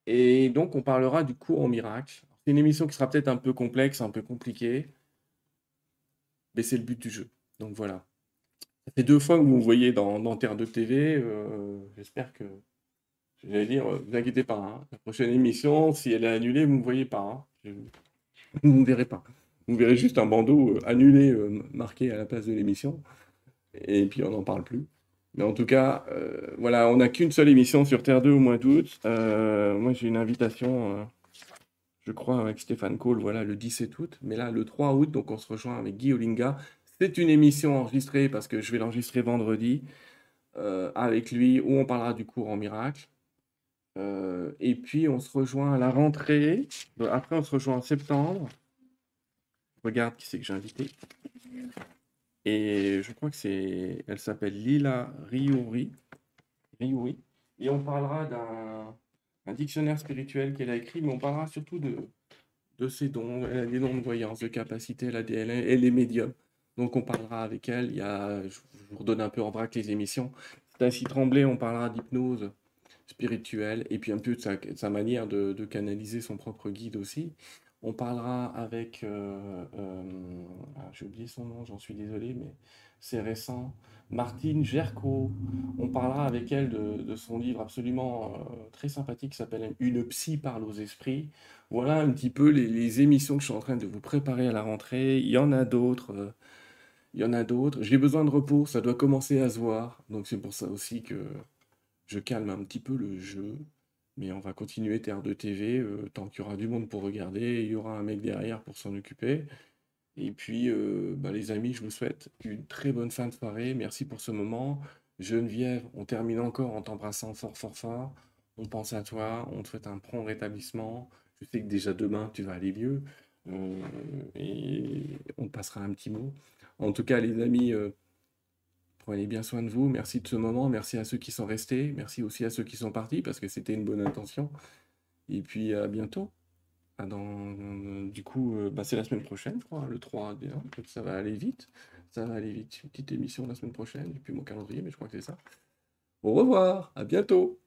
Et donc, on parlera du cours en miracle. C'est une émission qui sera peut-être un peu complexe, un peu compliquée, mais c'est le but du jeu. Donc voilà. Ça deux fois que vous me voyez dans, Terre de TV. Euh, j'espère que J'allais dire, euh, vous inquiétez pas, hein. la prochaine émission, si elle est annulée, vous ne me voyez pas. Hein. Vous ne me verrez pas. Vous verrez juste un bandeau euh, annulé marqué à la place de l'émission. Et puis on n'en parle plus. Mais en tout cas, voilà, on n'a qu'une seule émission sur Terre 2 au mois d'août. moi, j'ai une invitation, je crois, avec Stéphane Cole, voilà, le 17 août. Mais là, le 3 août, donc on se rejoint avec Guy Olinga. C'est une émission enregistrée parce que je vais l'enregistrer vendredi avec lui où on parlera du cours en miracle. Euh, et puis on se rejoint à la rentrée. Après, on se rejoint en septembre. Regarde qui c'est que j'ai invité. Et je crois que c'est. Elle s'appelle Lila Riouri. Riouri. Et on parlera d'un dictionnaire spirituel qu'elle a écrit, mais on parlera surtout de, de ses dons. Elle a des dons de voyance, de capacité, elle a des, elle est. Donc on parlera avec elle. Il y a, je vous redonne un peu en vrac les émissions. C'est ainsi tremblé, on parlera d'hypnose spirituel et puis un peu de sa, manière de, canaliser son propre guide aussi. On parlera avec, euh, euh, ah, j'ai oublié son nom, j'en suis désolé, mais c'est récent, Martine Gerco. On parlera avec elle de, son livre absolument euh, très sympathique qui s'appelle Une psy parle aux esprits. Voilà un petit peu les, émissions que je suis en train de vous préparer à la rentrée. Il y en a d'autres. Il y en a d'autres. J'ai besoin de repos, ça doit commencer à se voir. Donc c'est pour ça aussi que je calme un petit peu le jeu, mais on va continuer Terre de TV euh, tant qu'il y aura du monde pour regarder, il y aura un mec derrière pour s'en occuper. Et puis, euh, bah, les amis, je vous souhaite une très bonne fin de soirée. Merci pour ce moment. Geneviève, on termine encore en t'embrassant fort, fort, fort. On pense à toi, on te souhaite un prompt rétablissement. Je sais que déjà demain, tu vas aller mieux. Euh, et on te passera un petit mot. En tout cas, les amis, Prenez bien soin de vous. Merci de ce moment. Merci à ceux qui sont restés. Merci aussi à ceux qui sont partis parce que c'était une bonne intention. Et puis à bientôt. Du coup, euh, bah, c'est la semaine prochaine, je crois, le 3. Bien. Ça va aller vite. Ça va aller vite. Une petite émission la semaine prochaine. Et puis mon calendrier, mais je crois que c'est ça. Au revoir. À bientôt.